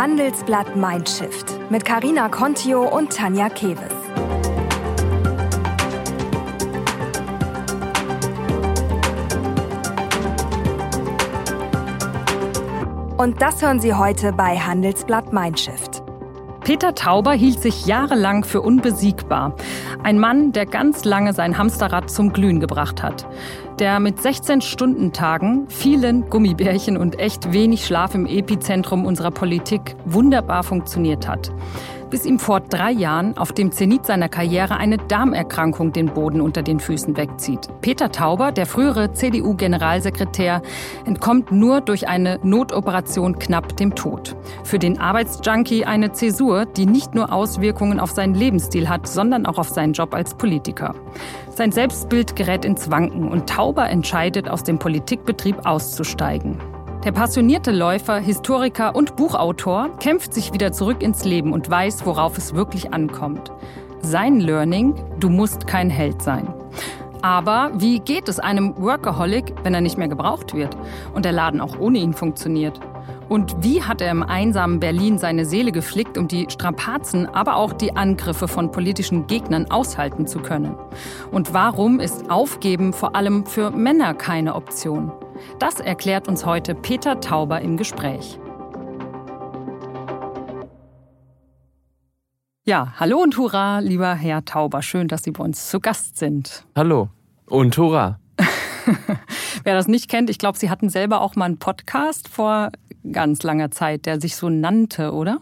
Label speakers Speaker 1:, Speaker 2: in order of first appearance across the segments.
Speaker 1: Handelsblatt Mindshift mit Karina Contio und Tanja Keves. Und das hören Sie heute bei Handelsblatt Mindshift.
Speaker 2: Peter Tauber hielt sich jahrelang für unbesiegbar. Ein Mann, der ganz lange sein Hamsterrad zum Glühen gebracht hat. Der mit 16-Stunden-Tagen, vielen Gummibärchen und echt wenig Schlaf im Epizentrum unserer Politik wunderbar funktioniert hat bis ihm vor drei Jahren auf dem Zenit seiner Karriere eine Darmerkrankung den Boden unter den Füßen wegzieht. Peter Tauber, der frühere CDU-Generalsekretär, entkommt nur durch eine Notoperation knapp dem Tod. Für den Arbeitsjunkie eine Zäsur, die nicht nur Auswirkungen auf seinen Lebensstil hat, sondern auch auf seinen Job als Politiker. Sein Selbstbild gerät ins Wanken und Tauber entscheidet, aus dem Politikbetrieb auszusteigen. Der passionierte Läufer, Historiker und Buchautor kämpft sich wieder zurück ins Leben und weiß, worauf es wirklich ankommt. Sein Learning, du musst kein Held sein. Aber wie geht es einem Workaholic, wenn er nicht mehr gebraucht wird und der Laden auch ohne ihn funktioniert? Und wie hat er im einsamen Berlin seine Seele geflickt, um die Strapazen, aber auch die Angriffe von politischen Gegnern aushalten zu können? Und warum ist Aufgeben vor allem für Männer keine Option? Das erklärt uns heute Peter Tauber im Gespräch. Ja, hallo und hurra, lieber Herr Tauber. Schön, dass Sie bei uns zu Gast sind.
Speaker 3: Hallo und hurra.
Speaker 2: Wer das nicht kennt, ich glaube, Sie hatten selber auch mal einen Podcast vor ganz langer Zeit, der sich so nannte, oder?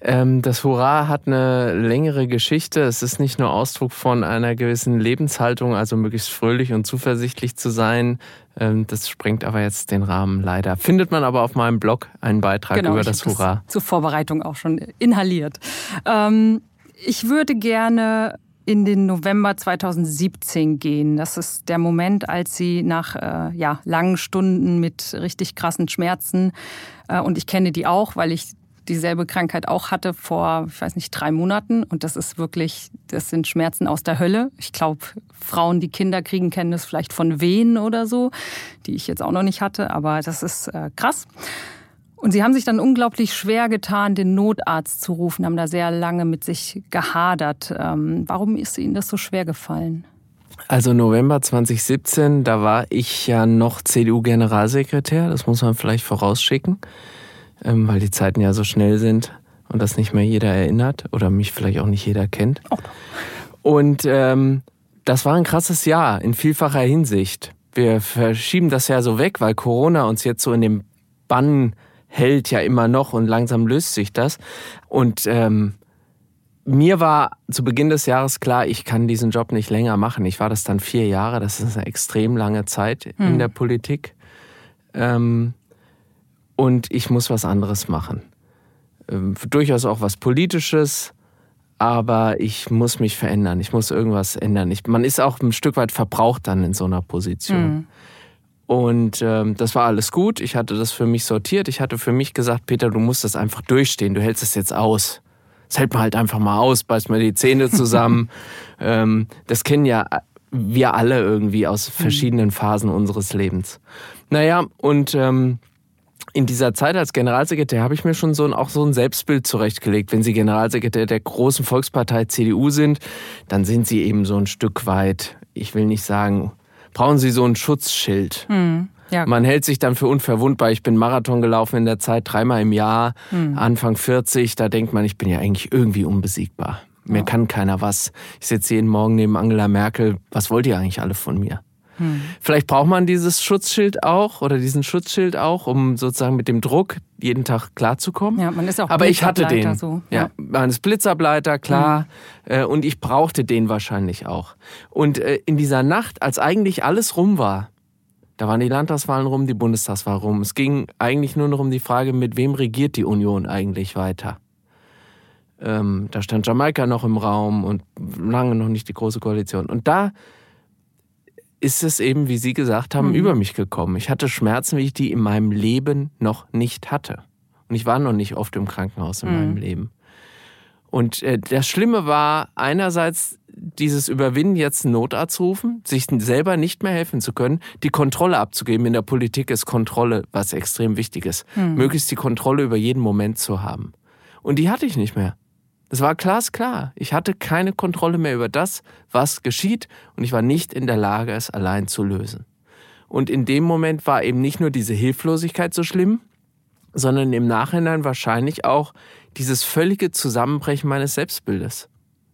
Speaker 3: Ähm, das Hurra hat eine längere Geschichte. Es ist nicht nur Ausdruck von einer gewissen Lebenshaltung, also möglichst fröhlich und zuversichtlich zu sein. Ähm, das sprengt aber jetzt den Rahmen leider. Findet man aber auf meinem Blog einen Beitrag genau, über das Hurra.
Speaker 2: Das zur Vorbereitung auch schon inhaliert. Ähm, ich würde gerne in den November 2017 gehen. Das ist der Moment, als sie nach äh, ja, langen Stunden mit richtig krassen Schmerzen, äh, und ich kenne die auch, weil ich dieselbe Krankheit auch hatte vor, ich weiß nicht, drei Monaten. Und das ist wirklich, das sind Schmerzen aus der Hölle. Ich glaube, Frauen, die Kinder kriegen, kennen das vielleicht von Wehen oder so, die ich jetzt auch noch nicht hatte. Aber das ist äh, krass. Und sie haben sich dann unglaublich schwer getan, den Notarzt zu rufen, haben da sehr lange mit sich gehadert. Ähm, warum ist Ihnen das so schwer gefallen?
Speaker 3: Also November 2017, da war ich ja noch CDU-Generalsekretär, das muss man vielleicht vorausschicken ähm, weil die Zeiten ja so schnell sind und das nicht mehr jeder erinnert oder mich vielleicht auch nicht jeder kennt. Oh. Und ähm, das war ein krasses Jahr in vielfacher Hinsicht. Wir verschieben das ja so weg, weil Corona uns jetzt so in dem Bann hält ja immer noch und langsam löst sich das. Und ähm, mir war zu Beginn des Jahres klar, ich kann diesen Job nicht länger machen. Ich war das dann vier Jahre, das ist eine extrem lange Zeit hm. in der Politik. Ähm, und ich muss was anderes machen. Ähm, durchaus auch was Politisches, aber ich muss mich verändern. Ich muss irgendwas ändern. Ich, man ist auch ein Stück weit verbraucht dann in so einer Position. Mhm. Und ähm, das war alles gut. Ich hatte das für mich sortiert. Ich hatte für mich gesagt, Peter, du musst das einfach durchstehen. Du hältst es jetzt aus. Das hält man halt einfach mal aus, beißt mal die Zähne zusammen. ähm, das kennen ja wir alle irgendwie aus mhm. verschiedenen Phasen unseres Lebens. Naja, und ähm, in dieser Zeit als Generalsekretär habe ich mir schon so ein, auch so ein Selbstbild zurechtgelegt. Wenn Sie Generalsekretär der großen Volkspartei CDU sind, dann sind Sie eben so ein Stück weit, ich will nicht sagen, brauchen Sie so ein Schutzschild. Hm. Ja. Man hält sich dann für unverwundbar. Ich bin Marathon gelaufen in der Zeit dreimal im Jahr, hm. Anfang 40. Da denkt man, ich bin ja eigentlich irgendwie unbesiegbar. Mir ja. kann keiner was. Ich sitze jeden Morgen neben Angela Merkel. Was wollt ihr eigentlich alle von mir? Hm. Vielleicht braucht man dieses Schutzschild auch oder diesen Schutzschild auch, um sozusagen mit dem Druck jeden Tag klarzukommen.
Speaker 2: Ja, man ist auch
Speaker 3: Aber ich hatte den. So. Ja. ja, man ist Blitzableiter, klar. Hm. Und ich brauchte den wahrscheinlich auch. Und äh, in dieser Nacht, als eigentlich alles rum war, da waren die Landtagswahlen rum, die Bundestagswahl rum. Es ging eigentlich nur noch um die Frage, mit wem regiert die Union eigentlich weiter. Ähm, da stand Jamaika noch im Raum und lange noch nicht die Große Koalition. Und da ist es eben, wie Sie gesagt haben, mhm. über mich gekommen. Ich hatte Schmerzen, wie ich die in meinem Leben noch nicht hatte. Und ich war noch nicht oft im Krankenhaus in mhm. meinem Leben. Und äh, das Schlimme war einerseits dieses Überwinden, jetzt einen Notarzt rufen, sich selber nicht mehr helfen zu können, die Kontrolle abzugeben. In der Politik ist Kontrolle was extrem wichtig ist. Hm. Möglichst die Kontrolle über jeden Moment zu haben. Und die hatte ich nicht mehr. Das war glasklar. Ich hatte keine Kontrolle mehr über das, was geschieht, und ich war nicht in der Lage, es allein zu lösen. Und in dem Moment war eben nicht nur diese Hilflosigkeit so schlimm, sondern im Nachhinein wahrscheinlich auch dieses völlige Zusammenbrechen meines Selbstbildes.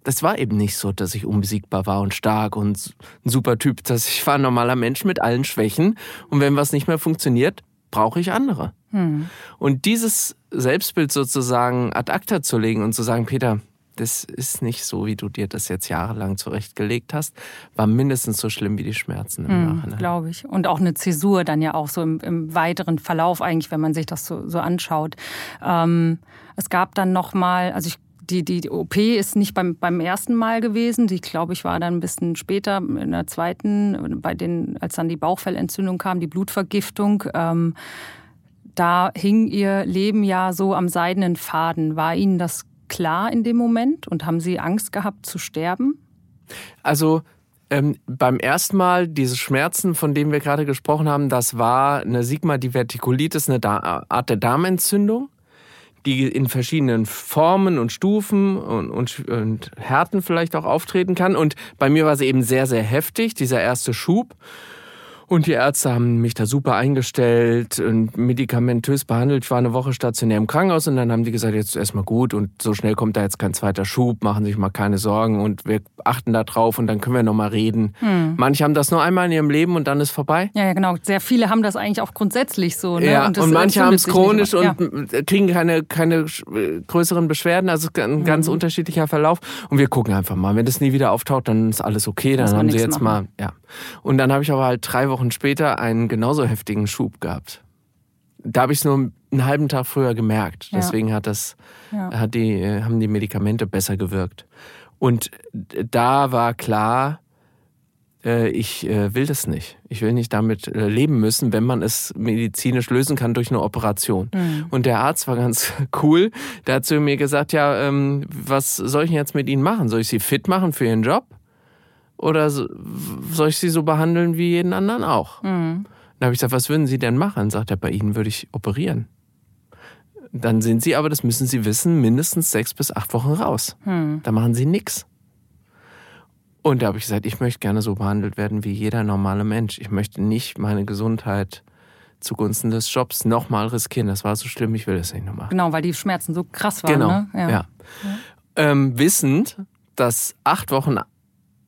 Speaker 3: Das war eben nicht so, dass ich unbesiegbar war und stark und ein super Typ. Dass ich war ein normaler Mensch mit allen Schwächen. Und wenn was nicht mehr funktioniert, brauche ich andere. Hm. Und dieses Selbstbild sozusagen ad acta zu legen und zu sagen, Peter, das ist nicht so, wie du dir das jetzt jahrelang zurechtgelegt hast, war mindestens so schlimm wie die Schmerzen im hm, Nachhinein.
Speaker 2: Glaube ich. Und auch eine Zäsur dann ja auch so im, im weiteren Verlauf eigentlich, wenn man sich das so, so anschaut. Ähm, es gab dann nochmal, also ich die, die, die OP ist nicht beim, beim ersten Mal gewesen. Die, glaube ich, war dann ein bisschen später, in der zweiten, bei den, als dann die Bauchfellentzündung kam, die Blutvergiftung. Ähm, da hing ihr Leben ja so am seidenen Faden. War Ihnen das klar in dem Moment und haben Sie Angst gehabt zu sterben?
Speaker 3: Also ähm, beim ersten Mal diese Schmerzen, von denen wir gerade gesprochen haben, das war eine Sigma-Divertikulitis, eine Art der Darmentzündung, die in verschiedenen Formen und Stufen und, und, und Härten vielleicht auch auftreten kann. Und bei mir war sie eben sehr, sehr heftig, dieser erste Schub. Und die Ärzte haben mich da super eingestellt und medikamentös behandelt. Ich war eine Woche stationär im Krankenhaus und dann haben die gesagt, jetzt ist erstmal gut und so schnell kommt da jetzt kein zweiter Schub, machen sich mal keine Sorgen und wir achten da drauf und dann können wir nochmal reden. Hm. Manche haben das nur einmal in ihrem Leben und dann ist vorbei.
Speaker 2: Ja, ja, genau. Sehr viele haben das eigentlich auch grundsätzlich so. Ne?
Speaker 3: Ja, und, und manche haben es chronisch und ja. kriegen keine, keine größeren Beschwerden. Also ein ganz mhm. unterschiedlicher Verlauf. Und wir gucken einfach mal. Wenn das nie wieder auftaucht, dann ist alles okay. Dann haben sie jetzt machen. mal, ja. Und dann habe ich aber halt drei Wochen später einen genauso heftigen Schub gehabt. Da habe ich es nur einen halben Tag früher gemerkt. Ja. Deswegen hat das, ja. hat die, äh, haben die Medikamente besser gewirkt. Und da war klar, äh, ich äh, will das nicht. Ich will nicht damit leben müssen, wenn man es medizinisch lösen kann durch eine Operation. Mhm. Und der Arzt war ganz cool. Der hat zu mir gesagt, ja, ähm, was soll ich denn jetzt mit Ihnen machen? Soll ich Sie fit machen für Ihren Job? Oder soll ich sie so behandeln wie jeden anderen auch? Mhm. Dann habe ich gesagt, was würden Sie denn machen? Sagt er, bei Ihnen würde ich operieren. Dann sind Sie aber, das müssen Sie wissen, mindestens sechs bis acht Wochen raus. Mhm. Da machen Sie nichts. Und da habe ich gesagt, ich möchte gerne so behandelt werden wie jeder normale Mensch. Ich möchte nicht meine Gesundheit zugunsten des Jobs nochmal riskieren. Das war so schlimm, ich will das nicht nochmal.
Speaker 2: Genau, weil die Schmerzen so krass waren.
Speaker 3: Genau,
Speaker 2: ne?
Speaker 3: ja. ja. ja. Ähm, wissend, dass acht Wochen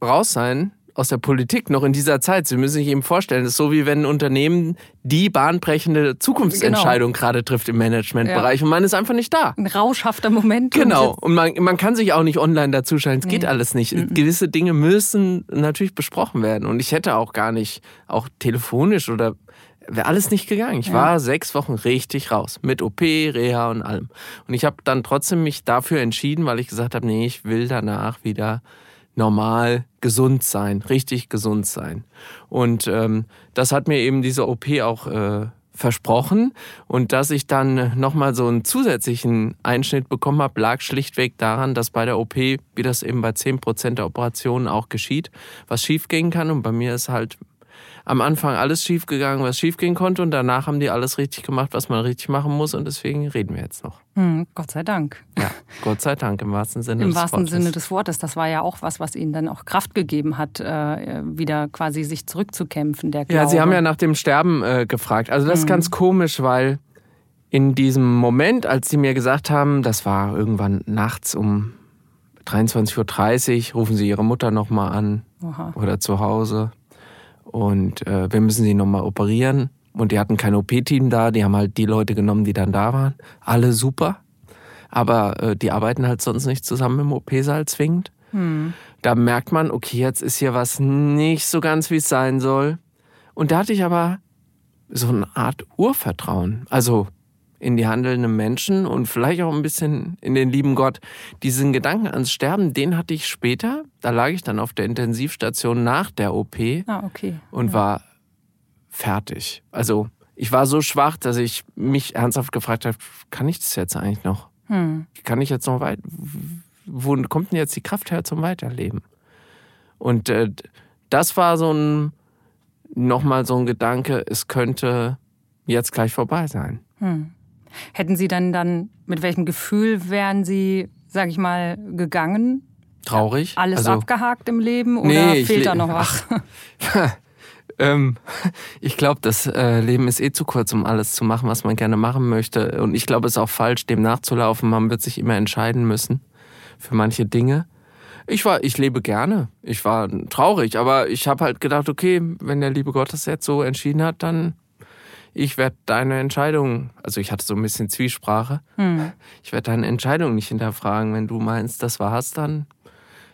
Speaker 3: raus sein aus der Politik noch in dieser Zeit. Sie müssen sich eben vorstellen, das ist so wie wenn ein Unternehmen die bahnbrechende Zukunftsentscheidung genau. gerade trifft im Managementbereich ja. und man ist einfach nicht da.
Speaker 2: Ein rauschhafter Moment.
Speaker 3: Genau. Und man, man kann sich auch nicht online dazuschalten. Es nee. geht alles nicht. Mhm. Gewisse Dinge müssen natürlich besprochen werden. Und ich hätte auch gar nicht, auch telefonisch oder wäre alles nicht gegangen. Ich ja. war sechs Wochen richtig raus. Mit OP, Reha und allem. Und ich habe dann trotzdem mich dafür entschieden, weil ich gesagt habe, nee, ich will danach wieder normal gesund sein, richtig gesund sein. Und ähm, das hat mir eben diese OP auch äh, versprochen. Und dass ich dann nochmal so einen zusätzlichen Einschnitt bekommen habe, lag schlichtweg daran, dass bei der OP, wie das eben bei 10% der Operationen auch geschieht, was schiefgehen kann. Und bei mir ist halt am Anfang alles schiefgegangen, was schiefgehen konnte und danach haben die alles richtig gemacht, was man richtig machen muss und deswegen reden wir jetzt noch.
Speaker 2: Hm, Gott sei Dank.
Speaker 3: Ja, Gott sei Dank im wahrsten Sinne
Speaker 2: Im des wahrsten Wortes. Sinne des Wortes. Das war ja auch was, was ihnen dann auch Kraft gegeben hat, äh, wieder quasi sich zurückzukämpfen. Der
Speaker 3: Glaube. Ja, Sie haben ja nach dem Sterben äh, gefragt. Also das hm. ist ganz komisch, weil in diesem Moment, als Sie mir gesagt haben, das war irgendwann nachts um 23.30 Uhr, rufen Sie Ihre Mutter nochmal an Aha. oder zu Hause und äh, wir müssen sie nochmal operieren. Und die hatten kein OP-Team da, die haben halt die Leute genommen, die dann da waren. Alle super. Aber äh, die arbeiten halt sonst nicht zusammen im OP-Saal zwingend. Hm. Da merkt man, okay, jetzt ist hier was nicht so ganz, wie es sein soll. Und da hatte ich aber so eine Art Urvertrauen. Also in die handelnden Menschen und vielleicht auch ein bisschen in den lieben Gott. Diesen Gedanken ans Sterben, den hatte ich später. Da lag ich dann auf der Intensivstation nach der OP
Speaker 2: ah, okay.
Speaker 3: und ja. war fertig. Also ich war so schwach, dass ich mich ernsthaft gefragt habe, kann ich das jetzt eigentlich noch? Hm. Kann ich jetzt noch weit? wo kommt denn jetzt die Kraft her zum Weiterleben? Und äh, das war so ein, nochmal so ein Gedanke, es könnte jetzt gleich vorbei sein. Hm.
Speaker 2: Hätten Sie dann dann, mit welchem Gefühl wären Sie, sag ich mal, gegangen?
Speaker 3: Traurig?
Speaker 2: Alles also, abgehakt im Leben oder nee, fehlt da noch was?
Speaker 3: ähm, ich glaube, das äh, Leben ist eh zu kurz, um alles zu machen, was man gerne machen möchte. Und ich glaube, es ist auch falsch, dem nachzulaufen. Man wird sich immer entscheiden müssen für manche Dinge. Ich war, ich lebe gerne. Ich war traurig, aber ich habe halt gedacht, okay, wenn der liebe Gott das jetzt so entschieden hat, dann ich werde deine Entscheidung, also ich hatte so ein bisschen Zwiesprache, hm. ich werde deine Entscheidung nicht hinterfragen. Wenn du meinst, das war's, dann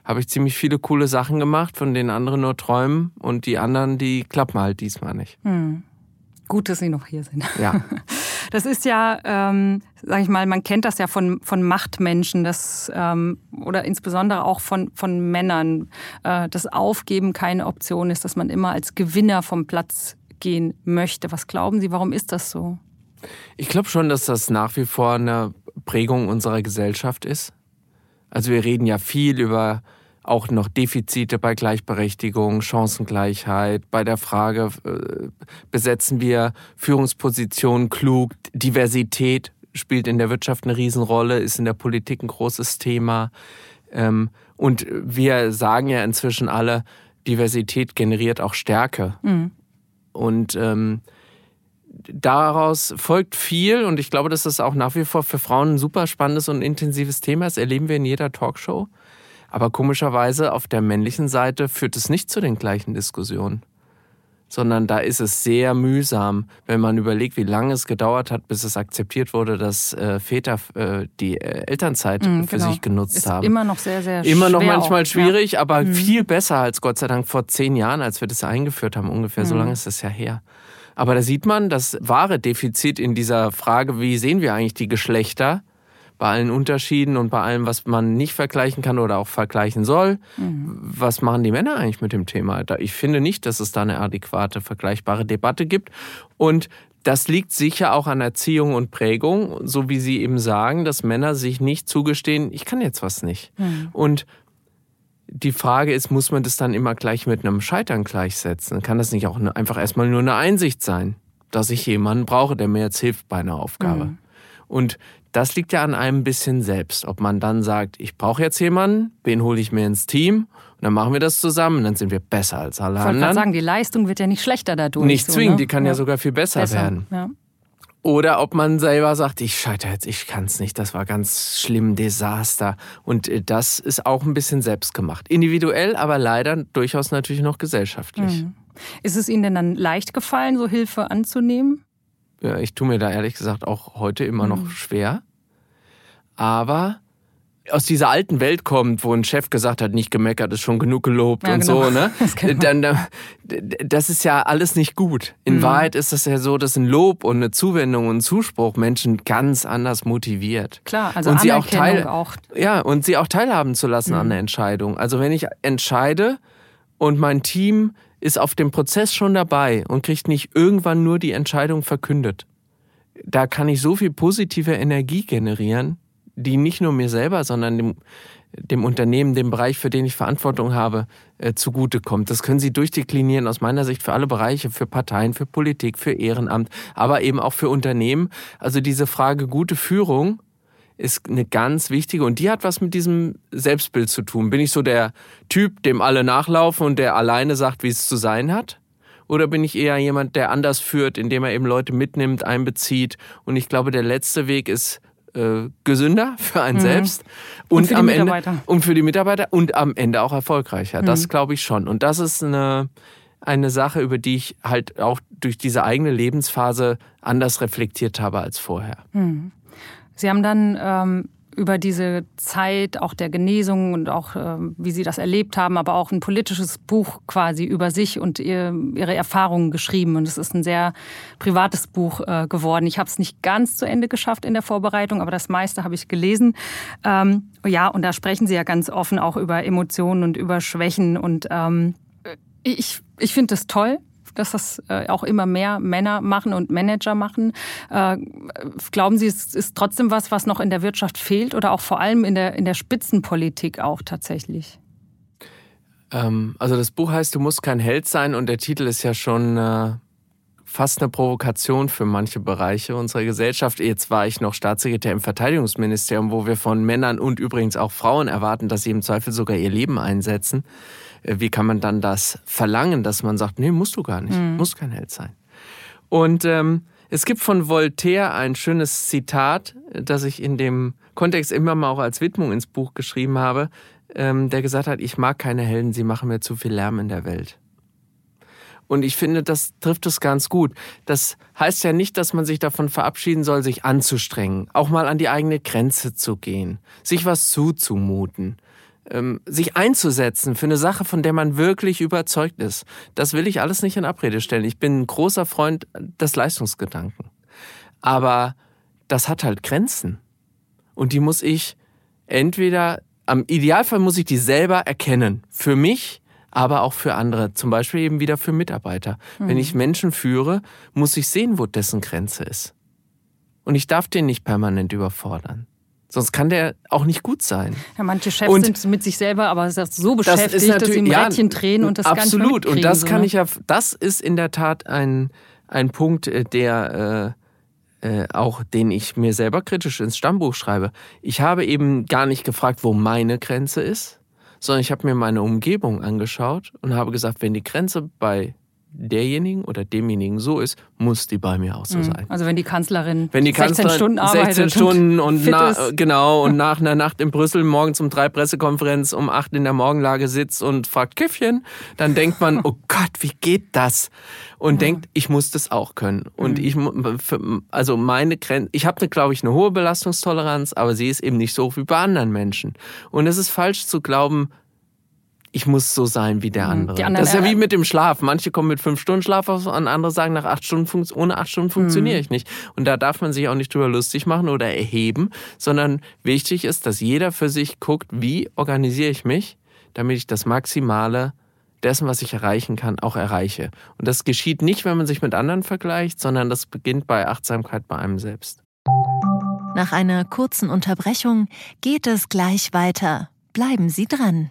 Speaker 3: habe ich ziemlich viele coole Sachen gemacht, von denen andere nur träumen und die anderen, die klappen halt diesmal nicht. Hm.
Speaker 2: Gut, dass Sie noch hier sind.
Speaker 3: Ja.
Speaker 2: Das ist ja, ähm, sag ich mal, man kennt das ja von, von Machtmenschen, das, ähm, oder insbesondere auch von, von Männern, äh, dass Aufgeben keine Option ist, dass man immer als Gewinner vom Platz gehen möchte. Was glauben Sie, warum ist das so?
Speaker 3: Ich glaube schon, dass das nach wie vor eine Prägung unserer Gesellschaft ist. Also wir reden ja viel über auch noch Defizite bei Gleichberechtigung, Chancengleichheit, bei der Frage, äh, besetzen wir Führungspositionen klug, Diversität spielt in der Wirtschaft eine Riesenrolle, ist in der Politik ein großes Thema. Ähm, und wir sagen ja inzwischen alle, Diversität generiert auch Stärke. Mhm. Und ähm, daraus folgt viel und ich glaube, dass das auch nach wie vor für Frauen ein super spannendes und intensives Thema ist. Erleben wir in jeder Talkshow. Aber komischerweise auf der männlichen Seite führt es nicht zu den gleichen Diskussionen. Sondern da ist es sehr mühsam, wenn man überlegt, wie lange es gedauert hat, bis es akzeptiert wurde, dass äh, Väter äh, die äh, Elternzeit mm, für genau. sich genutzt ist haben.
Speaker 2: Immer noch sehr, sehr
Speaker 3: Immer noch manchmal auch, schwierig, ja. aber mm. viel besser als Gott sei Dank vor zehn Jahren, als wir das eingeführt haben. Ungefähr mm. so lange ist das ja her. Aber da sieht man das wahre Defizit in dieser Frage, wie sehen wir eigentlich die Geschlechter? Bei allen Unterschieden und bei allem, was man nicht vergleichen kann oder auch vergleichen soll. Mhm. Was machen die Männer eigentlich mit dem Thema? Ich finde nicht, dass es da eine adäquate, vergleichbare Debatte gibt. Und das liegt sicher auch an Erziehung und Prägung, so wie Sie eben sagen, dass Männer sich nicht zugestehen, ich kann jetzt was nicht. Mhm. Und die Frage ist, muss man das dann immer gleich mit einem Scheitern gleichsetzen? Kann das nicht auch einfach erstmal nur eine Einsicht sein, dass ich jemanden brauche, der mir jetzt hilft bei einer Aufgabe? Mhm. Und das liegt ja an einem bisschen selbst. Ob man dann sagt, ich brauche jetzt jemanden, wen hole ich mir ins Team und dann machen wir das zusammen, dann sind wir besser als alle ich anderen.
Speaker 2: Ich sagen, die Leistung wird ja nicht schlechter dadurch.
Speaker 3: Nicht zwingend, so, ne? die kann ja. ja. sogar viel besser, besser. werden. Ja. Oder ob man selber sagt, ich scheitere jetzt, ich kann es nicht, das war ganz schlimm, Desaster. Und äh, das ist auch ein bisschen selbstgemacht. Individuell, aber leider durchaus natürlich noch gesellschaftlich. Mhm.
Speaker 2: Ist es Ihnen denn dann leicht gefallen, so Hilfe anzunehmen?
Speaker 3: Ja, ich tue mir da ehrlich gesagt auch heute immer noch mhm. schwer. Aber aus dieser alten Welt kommt, wo ein Chef gesagt hat, nicht gemeckert, ist schon genug gelobt ja, und genau. so, ne? Das, dann, das ist ja alles nicht gut. In mhm. Wahrheit ist das ja so, dass ein Lob und eine Zuwendung und ein Zuspruch Menschen ganz anders motiviert.
Speaker 2: Klar, also und sie auch, teil, auch.
Speaker 3: Ja, und sie auch teilhaben zu lassen mhm. an der Entscheidung. Also wenn ich entscheide und mein Team ist auf dem Prozess schon dabei und kriegt nicht irgendwann nur die Entscheidung verkündet. Da kann ich so viel positive Energie generieren, die nicht nur mir selber, sondern dem, dem Unternehmen, dem Bereich, für den ich Verantwortung habe, äh, zugutekommt. Das können Sie durchdeklinieren aus meiner Sicht für alle Bereiche, für Parteien, für Politik, für Ehrenamt, aber eben auch für Unternehmen. Also diese Frage gute Führung ist eine ganz wichtige und die hat was mit diesem Selbstbild zu tun. Bin ich so der Typ, dem alle nachlaufen und der alleine sagt, wie es zu sein hat? Oder bin ich eher jemand, der anders führt, indem er eben Leute mitnimmt, einbezieht? Und ich glaube, der letzte Weg ist äh, gesünder für einen mhm. selbst und, und für am Ende und für die Mitarbeiter und am Ende auch erfolgreicher. Mhm. Das glaube ich schon. Und das ist eine eine Sache, über die ich halt auch durch diese eigene Lebensphase anders reflektiert habe als vorher. Mhm.
Speaker 2: Sie haben dann ähm, über diese Zeit auch der Genesung und auch ähm, wie Sie das erlebt haben, aber auch ein politisches Buch quasi über sich und ihr, Ihre Erfahrungen geschrieben. Und es ist ein sehr privates Buch äh, geworden. Ich habe es nicht ganz zu Ende geschafft in der Vorbereitung, aber das meiste habe ich gelesen. Ähm, ja, und da sprechen Sie ja ganz offen auch über Emotionen und über Schwächen. Und ähm, ich, ich finde das toll dass das äh, auch immer mehr Männer machen und Manager machen. Äh, glauben Sie, es ist trotzdem was, was noch in der Wirtschaft fehlt oder auch vor allem in der, in der Spitzenpolitik auch tatsächlich?
Speaker 3: Ähm, also das Buch heißt Du musst kein Held sein und der Titel ist ja schon äh, fast eine Provokation für manche Bereiche unserer Gesellschaft. Jetzt war ich noch Staatssekretär im Verteidigungsministerium, wo wir von Männern und übrigens auch Frauen erwarten, dass sie im Zweifel sogar ihr Leben einsetzen. Wie kann man dann das verlangen, dass man sagt, nee, musst du gar nicht, mhm. musst kein Held sein. Und ähm, es gibt von Voltaire ein schönes Zitat, das ich in dem Kontext immer mal auch als Widmung ins Buch geschrieben habe, ähm, der gesagt hat, ich mag keine Helden, sie machen mir zu viel Lärm in der Welt. Und ich finde, das trifft es ganz gut. Das heißt ja nicht, dass man sich davon verabschieden soll, sich anzustrengen, auch mal an die eigene Grenze zu gehen, sich was zuzumuten, sich einzusetzen für eine Sache, von der man wirklich überzeugt ist. Das will ich alles nicht in Abrede stellen. Ich bin ein großer Freund des Leistungsgedanken. Aber das hat halt Grenzen. Und die muss ich entweder, am Idealfall muss ich die selber erkennen. Für mich aber auch für andere, zum Beispiel eben wieder für Mitarbeiter. Mhm. Wenn ich Menschen führe, muss ich sehen, wo dessen Grenze ist. Und ich darf den nicht permanent überfordern. Sonst kann der auch nicht gut sein.
Speaker 2: Ja, manche Chefs und sind mit sich selber aber so beschäftigt, das dass sie ja, Rädchen drehen und das
Speaker 3: absolut. Und das kann
Speaker 2: ne?
Speaker 3: ich ja, das ist in der Tat ein, ein Punkt, äh, der äh, äh, auch, den ich mir selber kritisch ins Stammbuch schreibe. Ich habe eben gar nicht gefragt, wo meine Grenze ist, sondern ich habe mir meine Umgebung angeschaut und habe gesagt, wenn die Grenze bei derjenigen oder demjenigen so ist, muss die bei mir auch so mhm. sein.
Speaker 2: Also wenn die Kanzlerin,
Speaker 3: wenn die
Speaker 2: 16
Speaker 3: Kanzlerin
Speaker 2: Stunden arbeitet
Speaker 3: 16 Stunden und, und na, genau und nach einer Nacht in Brüssel morgens um drei Pressekonferenz um acht in der Morgenlage sitzt und fragt Käffchen, dann denkt man, oh Gott, wie geht das? Und mhm. denkt, ich muss das auch können. Und mhm. ich, also meine Grenze, ich habe, glaube ich, eine hohe Belastungstoleranz, aber sie ist eben nicht so hoch wie bei anderen Menschen. Und es ist falsch zu glauben, ich muss so sein wie der mhm. andere. das ist ja wie mit dem Schlaf. Manche kommen mit fünf Stunden Schlaf aus und andere sagen, nach acht Stunden ohne acht Stunden funktioniere mhm. ich nicht. Und da darf man sich auch nicht drüber lustig machen oder erheben, sondern wichtig ist, dass jeder für sich guckt, wie organisiere ich mich, damit ich das Maximale dessen, was ich erreichen kann, auch erreiche. Und das geschieht nicht, wenn man sich mit anderen vergleicht, sondern das beginnt bei Achtsamkeit bei einem selbst.
Speaker 4: Nach einer kurzen Unterbrechung geht es gleich weiter. Bleiben Sie dran.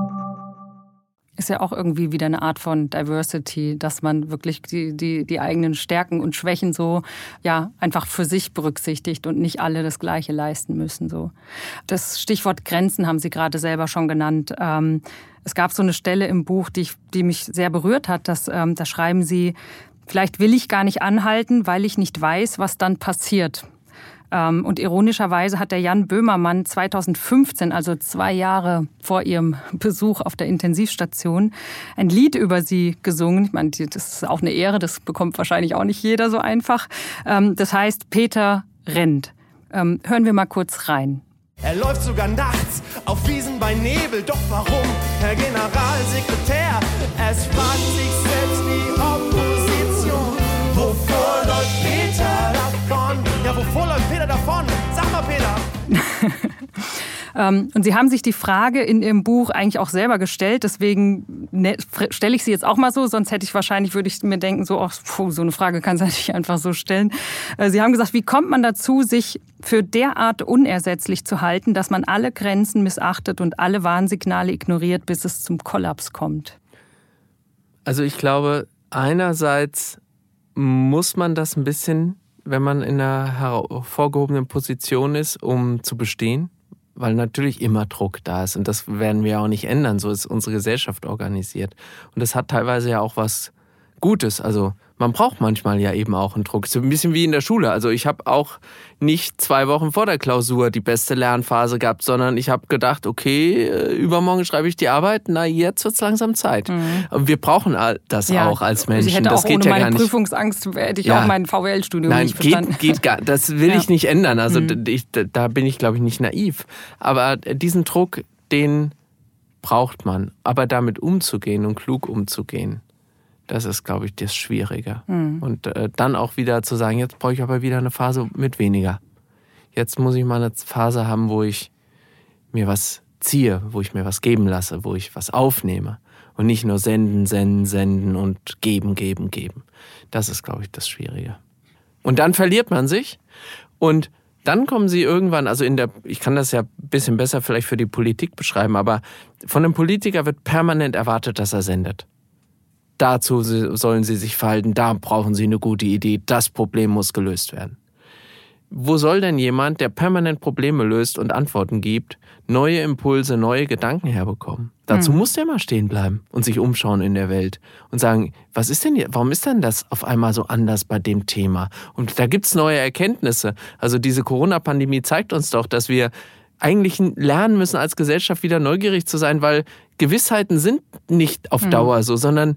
Speaker 2: ist ja auch irgendwie wieder eine Art von Diversity, dass man wirklich die, die, die eigenen Stärken und Schwächen so ja einfach für sich berücksichtigt und nicht alle das Gleiche leisten müssen. So. Das Stichwort Grenzen haben Sie gerade selber schon genannt. Ähm, es gab so eine Stelle im Buch, die, ich, die mich sehr berührt hat. Dass, ähm, da schreiben Sie, vielleicht will ich gar nicht anhalten, weil ich nicht weiß, was dann passiert. Ähm, und ironischerweise hat der Jan Böhmermann 2015, also zwei Jahre vor ihrem Besuch auf der Intensivstation, ein Lied über sie gesungen. Ich meine, das ist auch eine Ehre, das bekommt wahrscheinlich auch nicht jeder so einfach. Ähm, das heißt, Peter rennt. Ähm, hören wir mal kurz rein.
Speaker 5: Er läuft sogar nachts auf Wiesen bei Nebel. Doch warum, Herr Generalsekretär? Es fragt sich selbst
Speaker 2: und Sie haben sich die Frage in Ihrem Buch eigentlich auch selber gestellt. Deswegen ne, stelle ich sie jetzt auch mal so. Sonst hätte ich wahrscheinlich, würde ich mir denken, so, ach, puh, so eine Frage kann Sie nicht einfach so stellen. Äh, sie haben gesagt, wie kommt man dazu, sich für derart unersetzlich zu halten, dass man alle Grenzen missachtet und alle Warnsignale ignoriert, bis es zum Kollaps kommt?
Speaker 3: Also ich glaube, einerseits muss man das ein bisschen wenn man in einer hervorgehobenen Position ist, um zu bestehen, weil natürlich immer Druck da ist und das werden wir auch nicht ändern. So ist unsere Gesellschaft organisiert. Und das hat teilweise ja auch was Gutes. Also man braucht manchmal ja eben auch einen Druck. So ein bisschen wie in der Schule. Also ich habe auch nicht zwei Wochen vor der Klausur die beste Lernphase gehabt, sondern ich habe gedacht, okay, äh, übermorgen schreibe ich die Arbeit, na jetzt wird's langsam Zeit. Mhm. Und wir brauchen das ja, auch als Menschen.
Speaker 2: Ich hätte
Speaker 3: das
Speaker 2: auch
Speaker 3: geht
Speaker 2: ohne
Speaker 3: ja
Speaker 2: meine
Speaker 3: gar nicht.
Speaker 2: Prüfungsangst hätte ich ja. auch mein VWL-Studium nicht verstanden.
Speaker 3: Geht, geht gar, das will ja. ich nicht ändern. Also mhm. ich, da bin ich, glaube ich, nicht naiv. Aber diesen Druck, den braucht man. Aber damit umzugehen und klug umzugehen, das ist, glaube ich, das Schwierige. Mhm. Und äh, dann auch wieder zu sagen, jetzt brauche ich aber wieder eine Phase mit weniger. Jetzt muss ich mal eine Phase haben, wo ich mir was ziehe, wo ich mir was geben lasse, wo ich was aufnehme. Und nicht nur senden, senden, senden und geben, geben, geben. Das ist, glaube ich, das Schwierige. Und dann verliert man sich. Und dann kommen sie irgendwann, also in der, ich kann das ja ein bisschen besser vielleicht für die Politik beschreiben, aber von einem Politiker wird permanent erwartet, dass er sendet dazu sollen sie sich verhalten, da brauchen sie eine gute Idee, das Problem muss gelöst werden. Wo soll denn jemand, der permanent Probleme löst und Antworten gibt, neue Impulse, neue Gedanken herbekommen? Dazu mhm. muss der mal stehen bleiben und sich umschauen in der Welt und sagen, was ist denn hier, warum ist denn das auf einmal so anders bei dem Thema? Und da gibt's neue Erkenntnisse. Also diese Corona-Pandemie zeigt uns doch, dass wir eigentlich lernen müssen, als Gesellschaft wieder neugierig zu sein, weil Gewissheiten sind nicht auf mhm. Dauer so, sondern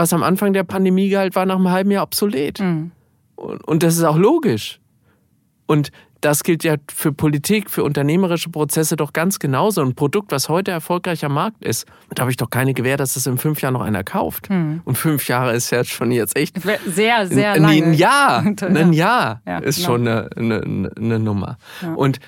Speaker 3: was am Anfang der Pandemie galt, war nach einem halben Jahr obsolet. Mhm. Und, und das ist auch logisch. Und das gilt ja für Politik, für unternehmerische Prozesse doch ganz genauso. Ein Produkt, was heute erfolgreich am Markt ist, da habe ich doch keine Gewähr, dass es in fünf Jahren noch einer kauft. Hm. Und fünf Jahre ist ja schon jetzt echt.
Speaker 2: Sehr, sehr lange.
Speaker 3: Ein Jahr, ein Jahr ja, ist genau. schon eine, eine, eine Nummer. Ja. Und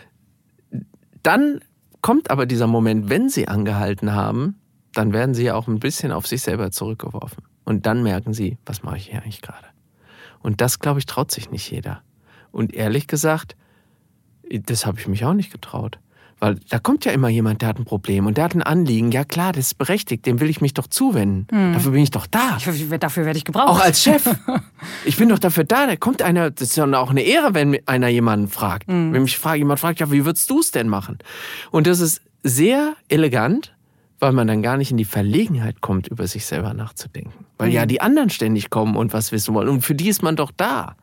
Speaker 3: dann kommt aber dieser Moment, wenn sie angehalten haben, dann werden sie ja auch ein bisschen auf sich selber zurückgeworfen. Und dann merken sie, was mache ich hier eigentlich gerade? Und das, glaube ich, traut sich nicht jeder. Und ehrlich gesagt, das habe ich mich auch nicht getraut. Weil da kommt ja immer jemand, der hat ein Problem und der hat ein Anliegen. Ja klar, das ist berechtigt, dem will ich mich doch zuwenden. Hm. Dafür bin ich doch da.
Speaker 2: Ich, dafür werde ich gebraucht.
Speaker 3: Auch als Chef. ich bin doch dafür da. Da kommt einer, das ist ja auch eine Ehre, wenn einer jemanden fragt. Hm. Wenn mich fragt, jemand fragt, ja, wie würdest du es denn machen? Und das ist sehr elegant, weil man dann gar nicht in die Verlegenheit kommt, über sich selber nachzudenken. Weil mhm. ja die anderen ständig kommen und was wissen wollen. Und für die ist man doch da.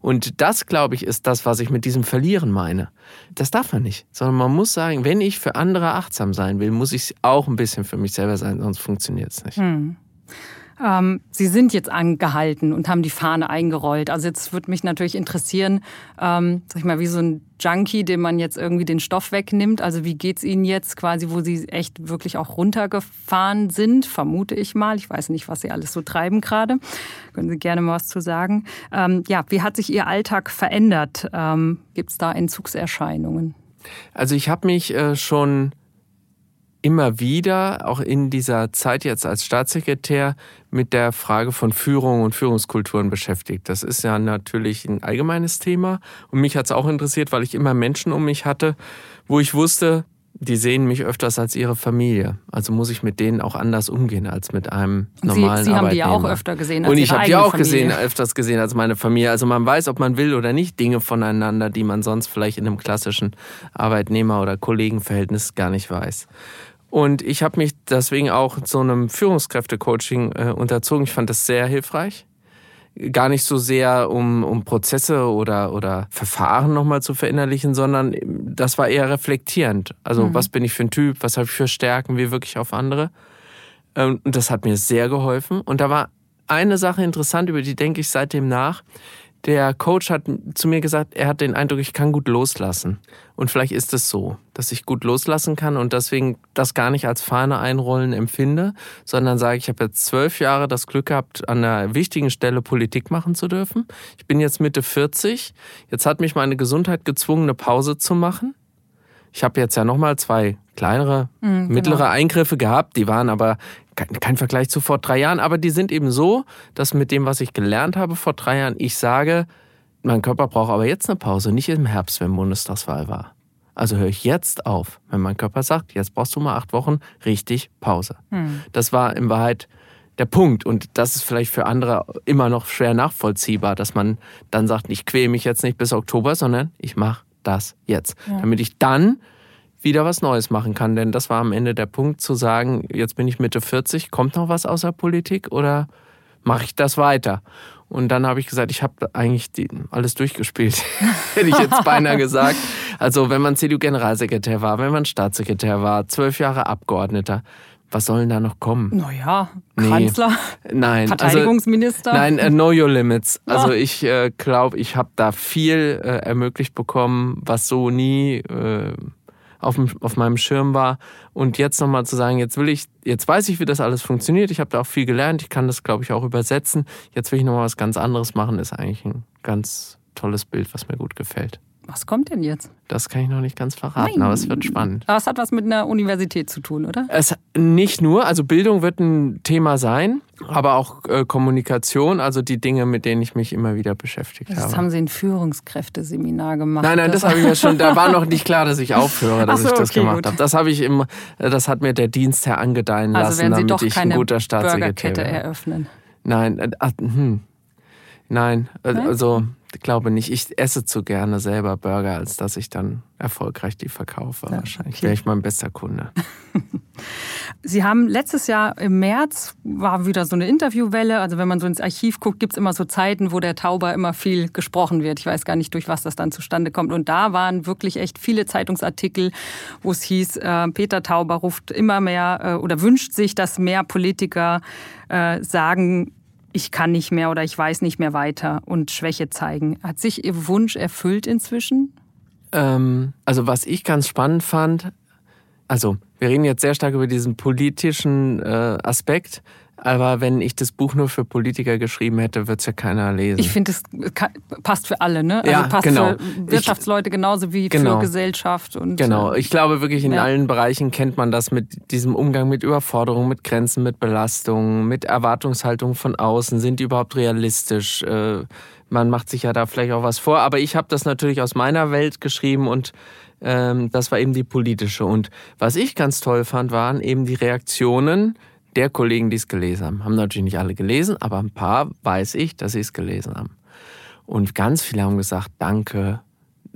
Speaker 3: Und das, glaube ich, ist das, was ich mit diesem Verlieren meine. Das darf man nicht, sondern man muss sagen, wenn ich für andere achtsam sein will, muss ich auch ein bisschen für mich selber sein, sonst funktioniert es nicht. Mhm.
Speaker 2: Ähm, Sie sind jetzt angehalten und haben die Fahne eingerollt. Also jetzt würde mich natürlich interessieren, ähm, sag ich mal, wie so ein Junkie, dem man jetzt irgendwie den Stoff wegnimmt. Also wie geht's Ihnen jetzt quasi, wo Sie echt wirklich auch runtergefahren sind, vermute ich mal. Ich weiß nicht, was Sie alles so treiben gerade. Können Sie gerne mal was zu sagen. Ähm, ja, wie hat sich Ihr Alltag verändert? Ähm, Gibt es da Entzugserscheinungen?
Speaker 3: Also ich habe mich äh, schon immer wieder, auch in dieser Zeit jetzt als Staatssekretär, mit der Frage von Führung und Führungskulturen beschäftigt. Das ist ja natürlich ein allgemeines Thema. Und mich hat es auch interessiert, weil ich immer Menschen um mich hatte, wo ich wusste, die sehen mich öfters als ihre Familie. Also muss ich mit denen auch anders umgehen als mit einem normalen
Speaker 2: Sie, Sie
Speaker 3: haben
Speaker 2: die ja auch öfter gesehen
Speaker 3: als Und ich habe die auch gesehen, öfters gesehen als meine Familie. Also man weiß, ob man will oder nicht, Dinge voneinander, die man sonst vielleicht in einem klassischen Arbeitnehmer- oder Kollegenverhältnis gar nicht weiß. Und ich habe mich deswegen auch so einem Führungskräftecoaching äh, unterzogen. Ich fand das sehr hilfreich. Gar nicht so sehr, um, um Prozesse oder, oder Verfahren nochmal zu verinnerlichen, sondern das war eher reflektierend. Also, mhm. was bin ich für ein Typ? Was habe ich für Stärken? Wie wirklich auf andere? Ähm, und das hat mir sehr geholfen. Und da war eine Sache interessant, über die denke ich seitdem nach der Coach hat zu mir gesagt, er hat den Eindruck, ich kann gut loslassen. Und vielleicht ist es so, dass ich gut loslassen kann und deswegen das gar nicht als Fahne einrollen empfinde, sondern sage, ich habe jetzt zwölf Jahre das Glück gehabt, an einer wichtigen Stelle Politik machen zu dürfen. Ich bin jetzt Mitte 40. Jetzt hat mich meine Gesundheit gezwungen, eine Pause zu machen. Ich habe jetzt ja nochmal zwei kleinere, mhm, mittlere genau. Eingriffe gehabt. Die waren aber kein, Vergleich zu vor drei Jahren, aber die sind eben so, dass mit dem, was ich gelernt habe vor drei Jahren, ich sage, mein Körper braucht aber jetzt eine Pause, nicht im Herbst, wenn Bundestagswahl war. Also höre ich jetzt auf, wenn mein Körper sagt, jetzt brauchst du mal acht Wochen richtig Pause. Mhm. Das war in Wahrheit der Punkt. Und das ist vielleicht für andere immer noch schwer nachvollziehbar, dass man dann sagt, ich quäle mich jetzt nicht bis Oktober, sondern ich mache das jetzt. Ja. Damit ich dann wieder was Neues machen kann. Denn das war am Ende der Punkt zu sagen, jetzt bin ich Mitte 40, kommt noch was außer Politik oder mache ich das weiter. Und dann habe ich gesagt, ich habe eigentlich die, alles durchgespielt, hätte ich jetzt beinahe gesagt. Also wenn man CDU-Generalsekretär war, wenn man Staatssekretär war, zwölf Jahre Abgeordneter, was soll denn da noch kommen?
Speaker 2: Naja, Kanzler,
Speaker 3: nee, nein,
Speaker 2: Verteidigungsminister.
Speaker 3: Also, nein, uh, know your limits. Also ja. ich äh, glaube, ich habe da viel äh, ermöglicht bekommen, was so nie äh, auf, dem, auf meinem Schirm war. Und jetzt nochmal zu sagen, jetzt will ich, jetzt weiß ich, wie das alles funktioniert. Ich habe da auch viel gelernt. Ich kann das, glaube ich, auch übersetzen. Jetzt will ich nochmal was ganz anderes machen. Ist eigentlich ein ganz tolles Bild, was mir gut gefällt.
Speaker 2: Was kommt denn jetzt?
Speaker 3: Das kann ich noch nicht ganz verraten, Nein. aber es wird spannend.
Speaker 2: Aber es hat was mit einer Universität zu tun, oder?
Speaker 3: Es nicht nur, also Bildung wird ein Thema sein, aber auch äh, Kommunikation, also die Dinge, mit denen ich mich immer wieder beschäftigt
Speaker 2: das
Speaker 3: habe.
Speaker 2: Das haben Sie ein Führungskräfteseminar gemacht.
Speaker 3: Nein, nein, das, habe ich mir schon, da war noch nicht klar, dass ich aufhöre, dass so, ich das okay, gemacht gut. habe. Das habe ich im, das hat mir der Dienstherr angedeihen
Speaker 2: also
Speaker 3: lassen,
Speaker 2: werden Sie
Speaker 3: damit
Speaker 2: doch
Speaker 3: ich
Speaker 2: keine
Speaker 3: ein guter Staatssekretär
Speaker 2: Burgerkette eröffnen.
Speaker 3: Nein, äh, hm. Nein, äh, also ich glaube nicht. Ich esse zu gerne selber Burger, als dass ich dann erfolgreich die verkaufe. Ja, Wahrscheinlich okay. wäre ich mein bester Kunde.
Speaker 2: Sie haben letztes Jahr im März war wieder so eine Interviewwelle. Also wenn man so ins Archiv guckt, gibt es immer so Zeiten, wo der Tauber immer viel gesprochen wird. Ich weiß gar nicht, durch was das dann zustande kommt. Und da waren wirklich echt viele Zeitungsartikel, wo es hieß, äh, Peter Tauber ruft immer mehr äh, oder wünscht sich, dass mehr Politiker äh, sagen, ich kann nicht mehr oder ich weiß nicht mehr weiter und Schwäche zeigen. Hat sich Ihr Wunsch erfüllt inzwischen?
Speaker 3: Ähm, also was ich ganz spannend fand, also wir reden jetzt sehr stark über diesen politischen äh, Aspekt. Aber wenn ich das Buch nur für Politiker geschrieben hätte, wird es ja keiner lesen.
Speaker 2: Ich finde, es passt für alle, ne? Also
Speaker 3: ja,
Speaker 2: passt
Speaker 3: genau.
Speaker 2: für Wirtschaftsleute genauso wie genau. für Gesellschaft. Und,
Speaker 3: genau. Äh, ich glaube wirklich, in ja. allen Bereichen kennt man das mit diesem Umgang mit Überforderungen, mit Grenzen, mit Belastungen, mit Erwartungshaltung von außen. Sind die überhaupt realistisch? Äh, man macht sich ja da vielleicht auch was vor. Aber ich habe das natürlich aus meiner Welt geschrieben und ähm, das war eben die politische. Und was ich ganz toll fand, waren eben die Reaktionen der Kollegen, die es gelesen haben. Haben natürlich nicht alle gelesen, aber ein paar weiß ich, dass sie es gelesen haben. Und ganz viele haben gesagt, danke,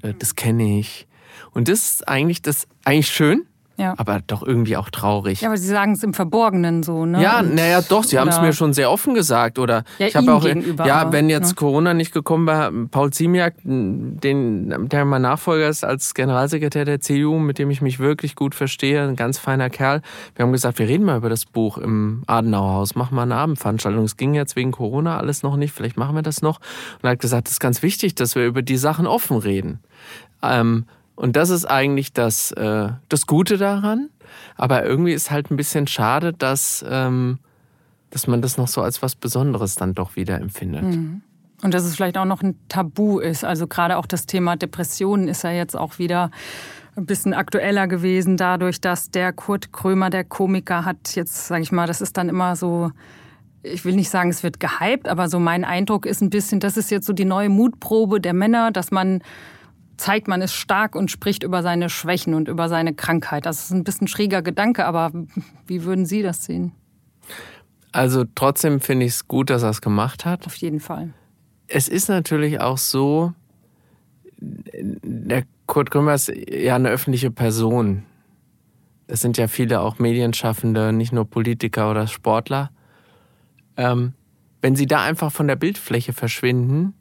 Speaker 3: äh, das kenne ich. Und das ist eigentlich das eigentlich schön, ja. Aber doch irgendwie auch traurig.
Speaker 2: Ja, aber Sie sagen es im Verborgenen so, ne?
Speaker 3: Ja, naja, doch, Sie haben es mir schon sehr offen gesagt. Oder
Speaker 2: ja,
Speaker 3: ich habe auch,
Speaker 2: ja,
Speaker 3: aber, wenn jetzt ne? Corona nicht gekommen wäre, Paul Ziemiak, den, der mein Nachfolger ist als Generalsekretär der CDU, mit dem ich mich wirklich gut verstehe, ein ganz feiner Kerl. Wir haben gesagt, wir reden mal über das Buch im Adenauerhaus, machen mal eine Abendveranstaltung. Es ging jetzt wegen Corona alles noch nicht, vielleicht machen wir das noch. Und er hat gesagt, es ist ganz wichtig, dass wir über die Sachen offen reden. Ähm, und das ist eigentlich das, äh, das Gute daran. Aber irgendwie ist halt ein bisschen schade, dass, ähm, dass man das noch so als was Besonderes dann doch wieder empfindet. Mhm.
Speaker 2: Und dass es vielleicht auch noch ein Tabu ist. Also gerade auch das Thema Depressionen ist ja jetzt auch wieder ein bisschen aktueller gewesen, dadurch, dass der Kurt Krömer, der Komiker, hat jetzt, sage ich mal, das ist dann immer so ich will nicht sagen, es wird gehypt, aber so mein Eindruck ist ein bisschen, das ist jetzt so die neue Mutprobe der Männer, dass man zeigt, man ist stark und spricht über seine Schwächen und über seine Krankheit. Das ist ein bisschen schräger Gedanke, aber wie würden Sie das sehen?
Speaker 3: Also trotzdem finde ich es gut, dass er es gemacht hat.
Speaker 2: Auf jeden Fall.
Speaker 3: Es ist natürlich auch so, der Kurt Krümmer ist ja eine öffentliche Person. Das sind ja viele auch Medienschaffende, nicht nur Politiker oder Sportler. Ähm, wenn sie da einfach von der Bildfläche verschwinden,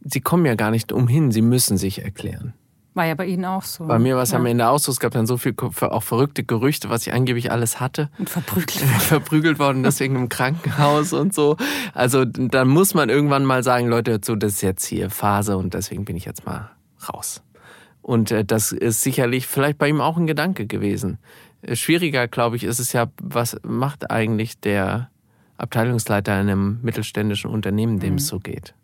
Speaker 3: sie kommen ja gar nicht umhin, sie müssen sich erklären.
Speaker 2: War ja bei Ihnen auch so.
Speaker 3: Bei mir war es ja. am Ende auch so. Es gab dann so viel auch verrückte Gerüchte, was ich angeblich alles hatte.
Speaker 2: Und verprügelt.
Speaker 3: verprügelt worden, deswegen im Krankenhaus und so. Also dann muss man irgendwann mal sagen, Leute, so, das ist jetzt hier Phase und deswegen bin ich jetzt mal raus. Und äh, das ist sicherlich vielleicht bei ihm auch ein Gedanke gewesen. Äh, schwieriger, glaube ich, ist es ja, was macht eigentlich der Abteilungsleiter in einem mittelständischen Unternehmen, dem mhm. es so geht?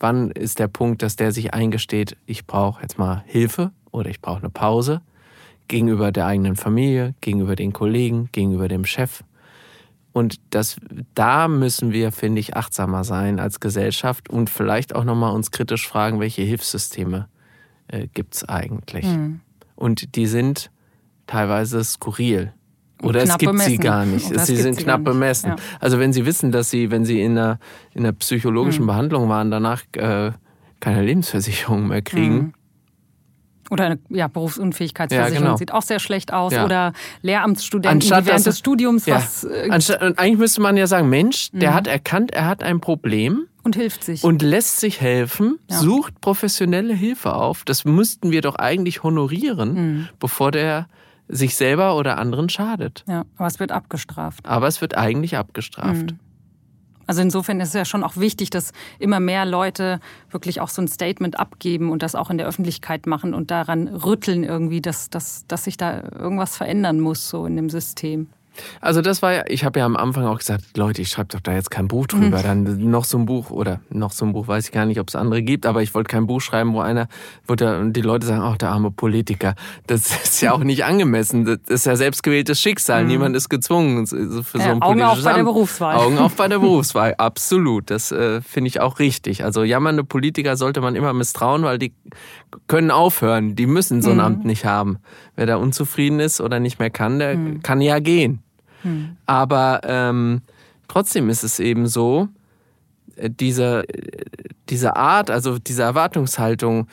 Speaker 3: Wann ist der Punkt, dass der sich eingesteht, ich brauche jetzt mal Hilfe oder ich brauche eine Pause gegenüber der eigenen Familie, gegenüber den Kollegen, gegenüber dem Chef? Und das, da müssen wir, finde ich, achtsamer sein als Gesellschaft und vielleicht auch nochmal uns kritisch fragen, welche Hilfssysteme äh, gibt es eigentlich? Mhm. Und die sind teilweise skurril. Oder es gibt bemessen. sie gar nicht. sie sind knapp bemessen. Ja. Also wenn Sie wissen, dass Sie, wenn Sie in einer, in einer psychologischen mhm. Behandlung waren, danach äh, keine Lebensversicherung mehr kriegen. Mhm.
Speaker 2: Oder ja, Berufsunfähigkeitsversicherung ja, genau. sieht auch sehr schlecht aus. Ja. Oder Lehramtsstudenten,
Speaker 3: Anstatt,
Speaker 2: während des Studiums
Speaker 3: ja.
Speaker 2: was.
Speaker 3: Äh, Anstatt, eigentlich müsste man ja sagen, Mensch, der mhm. hat erkannt, er hat ein Problem.
Speaker 2: Und hilft sich.
Speaker 3: Und lässt sich helfen, sucht professionelle Hilfe auf. Das müssten wir doch eigentlich honorieren, mhm. bevor der sich selber oder anderen schadet.
Speaker 2: Ja, aber es wird abgestraft.
Speaker 3: Aber es wird eigentlich abgestraft. Mhm.
Speaker 2: Also insofern ist es ja schon auch wichtig, dass immer mehr Leute wirklich auch so ein Statement abgeben und das auch in der Öffentlichkeit machen und daran rütteln irgendwie, dass, dass, dass sich da irgendwas verändern muss so in dem System.
Speaker 3: Also das war ja, ich habe ja am Anfang auch gesagt, Leute, ich schreibe doch da jetzt kein Buch drüber. Mhm. Dann noch so ein Buch oder noch so ein Buch, weiß ich gar nicht, ob es andere gibt, aber ich wollte kein Buch schreiben, wo einer, wo der, die Leute sagen, ach, der arme Politiker. Das ist ja auch nicht angemessen. Das ist ja selbstgewähltes Schicksal. Mhm. Niemand ist gezwungen für
Speaker 2: ja, so ein Augen auf bei der Berufswahl.
Speaker 3: Augen auf bei der Berufswahl, absolut. Das äh, finde ich auch richtig. Also jammernde Politiker sollte man immer misstrauen, weil die können aufhören. Die müssen so ein mhm. Amt nicht haben. Wer da unzufrieden ist oder nicht mehr kann, der mhm. kann ja gehen. Hm. Aber ähm, trotzdem ist es eben so, äh, diese, diese Art, also diese Erwartungshaltung,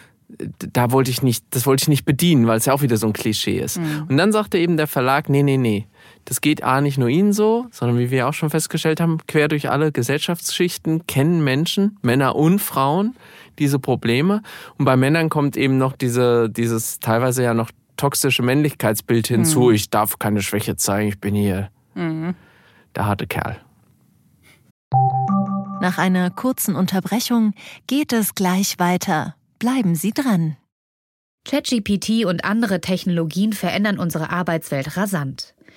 Speaker 3: da wollte ich nicht, das wollte ich nicht bedienen, weil es ja auch wieder so ein Klischee ist. Mhm. Und dann sagte eben der Verlag, nee, nee, nee, das geht A nicht nur Ihnen so, sondern wie wir auch schon festgestellt haben, quer durch alle Gesellschaftsschichten kennen Menschen, Männer und Frauen, diese Probleme. Und bei Männern kommt eben noch diese, dieses teilweise ja noch toxische Männlichkeitsbild hinzu. Mhm. Ich darf keine Schwäche zeigen, ich bin hier Mhm. Der harte Kerl.
Speaker 4: Nach einer kurzen Unterbrechung geht es gleich weiter. Bleiben Sie dran.
Speaker 6: ChatGPT und andere Technologien verändern unsere Arbeitswelt rasant.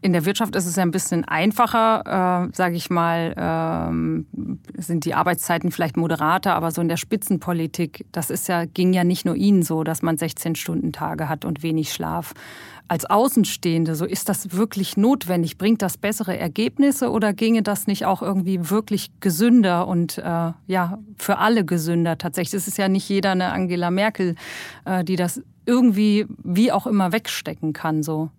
Speaker 2: in der Wirtschaft ist es ja ein bisschen einfacher, äh, sage ich mal, ähm, sind die Arbeitszeiten vielleicht moderater, aber so in der Spitzenpolitik, das ist ja, ging ja nicht nur Ihnen so, dass man 16-Stunden-Tage hat und wenig Schlaf. Als Außenstehende, so ist das wirklich notwendig? Bringt das bessere Ergebnisse oder ginge das nicht auch irgendwie wirklich gesünder und äh, ja, für alle gesünder tatsächlich? Es ist ja nicht jeder eine Angela Merkel, äh, die das irgendwie wie auch immer wegstecken kann, so.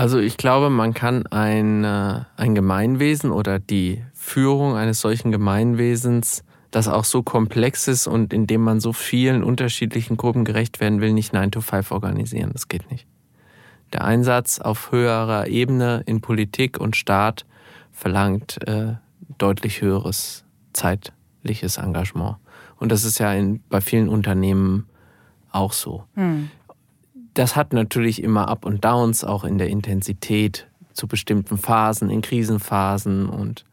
Speaker 3: Also ich glaube, man kann ein, äh, ein Gemeinwesen oder die Führung eines solchen Gemeinwesens, das auch so komplex ist und in dem man so vielen unterschiedlichen Gruppen gerecht werden will, nicht 9 to 5 organisieren. Das geht nicht. Der Einsatz auf höherer Ebene in Politik und Staat verlangt äh, deutlich höheres zeitliches Engagement. Und das ist ja in, bei vielen Unternehmen auch so. Hm das hat natürlich immer Up und Downs, auch in der Intensität zu bestimmten Phasen, in Krisenphasen und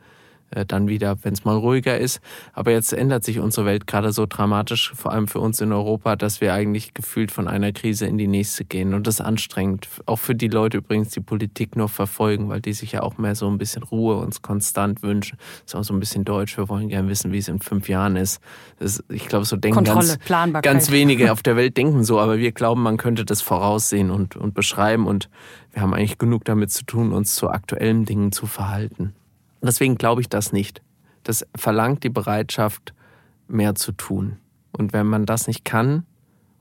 Speaker 3: dann wieder, wenn es mal ruhiger ist. Aber jetzt ändert sich unsere Welt gerade so dramatisch, vor allem für uns in Europa, dass wir eigentlich gefühlt von einer Krise in die nächste gehen. Und das ist anstrengend. Auch für die Leute übrigens, die Politik nur verfolgen, weil die sich ja auch mehr so ein bisschen Ruhe uns konstant wünschen. Das ist auch so ein bisschen deutsch. Wir wollen gerne wissen, wie es in fünf Jahren ist. ist ich glaube, so denken
Speaker 2: Kontrolle,
Speaker 3: ganz, ganz wenige auf der Welt denken so, aber wir glauben, man könnte das voraussehen und, und beschreiben. Und wir haben eigentlich genug damit zu tun, uns zu aktuellen Dingen zu verhalten. Deswegen glaube ich das nicht. Das verlangt die Bereitschaft, mehr zu tun. Und wenn man das nicht kann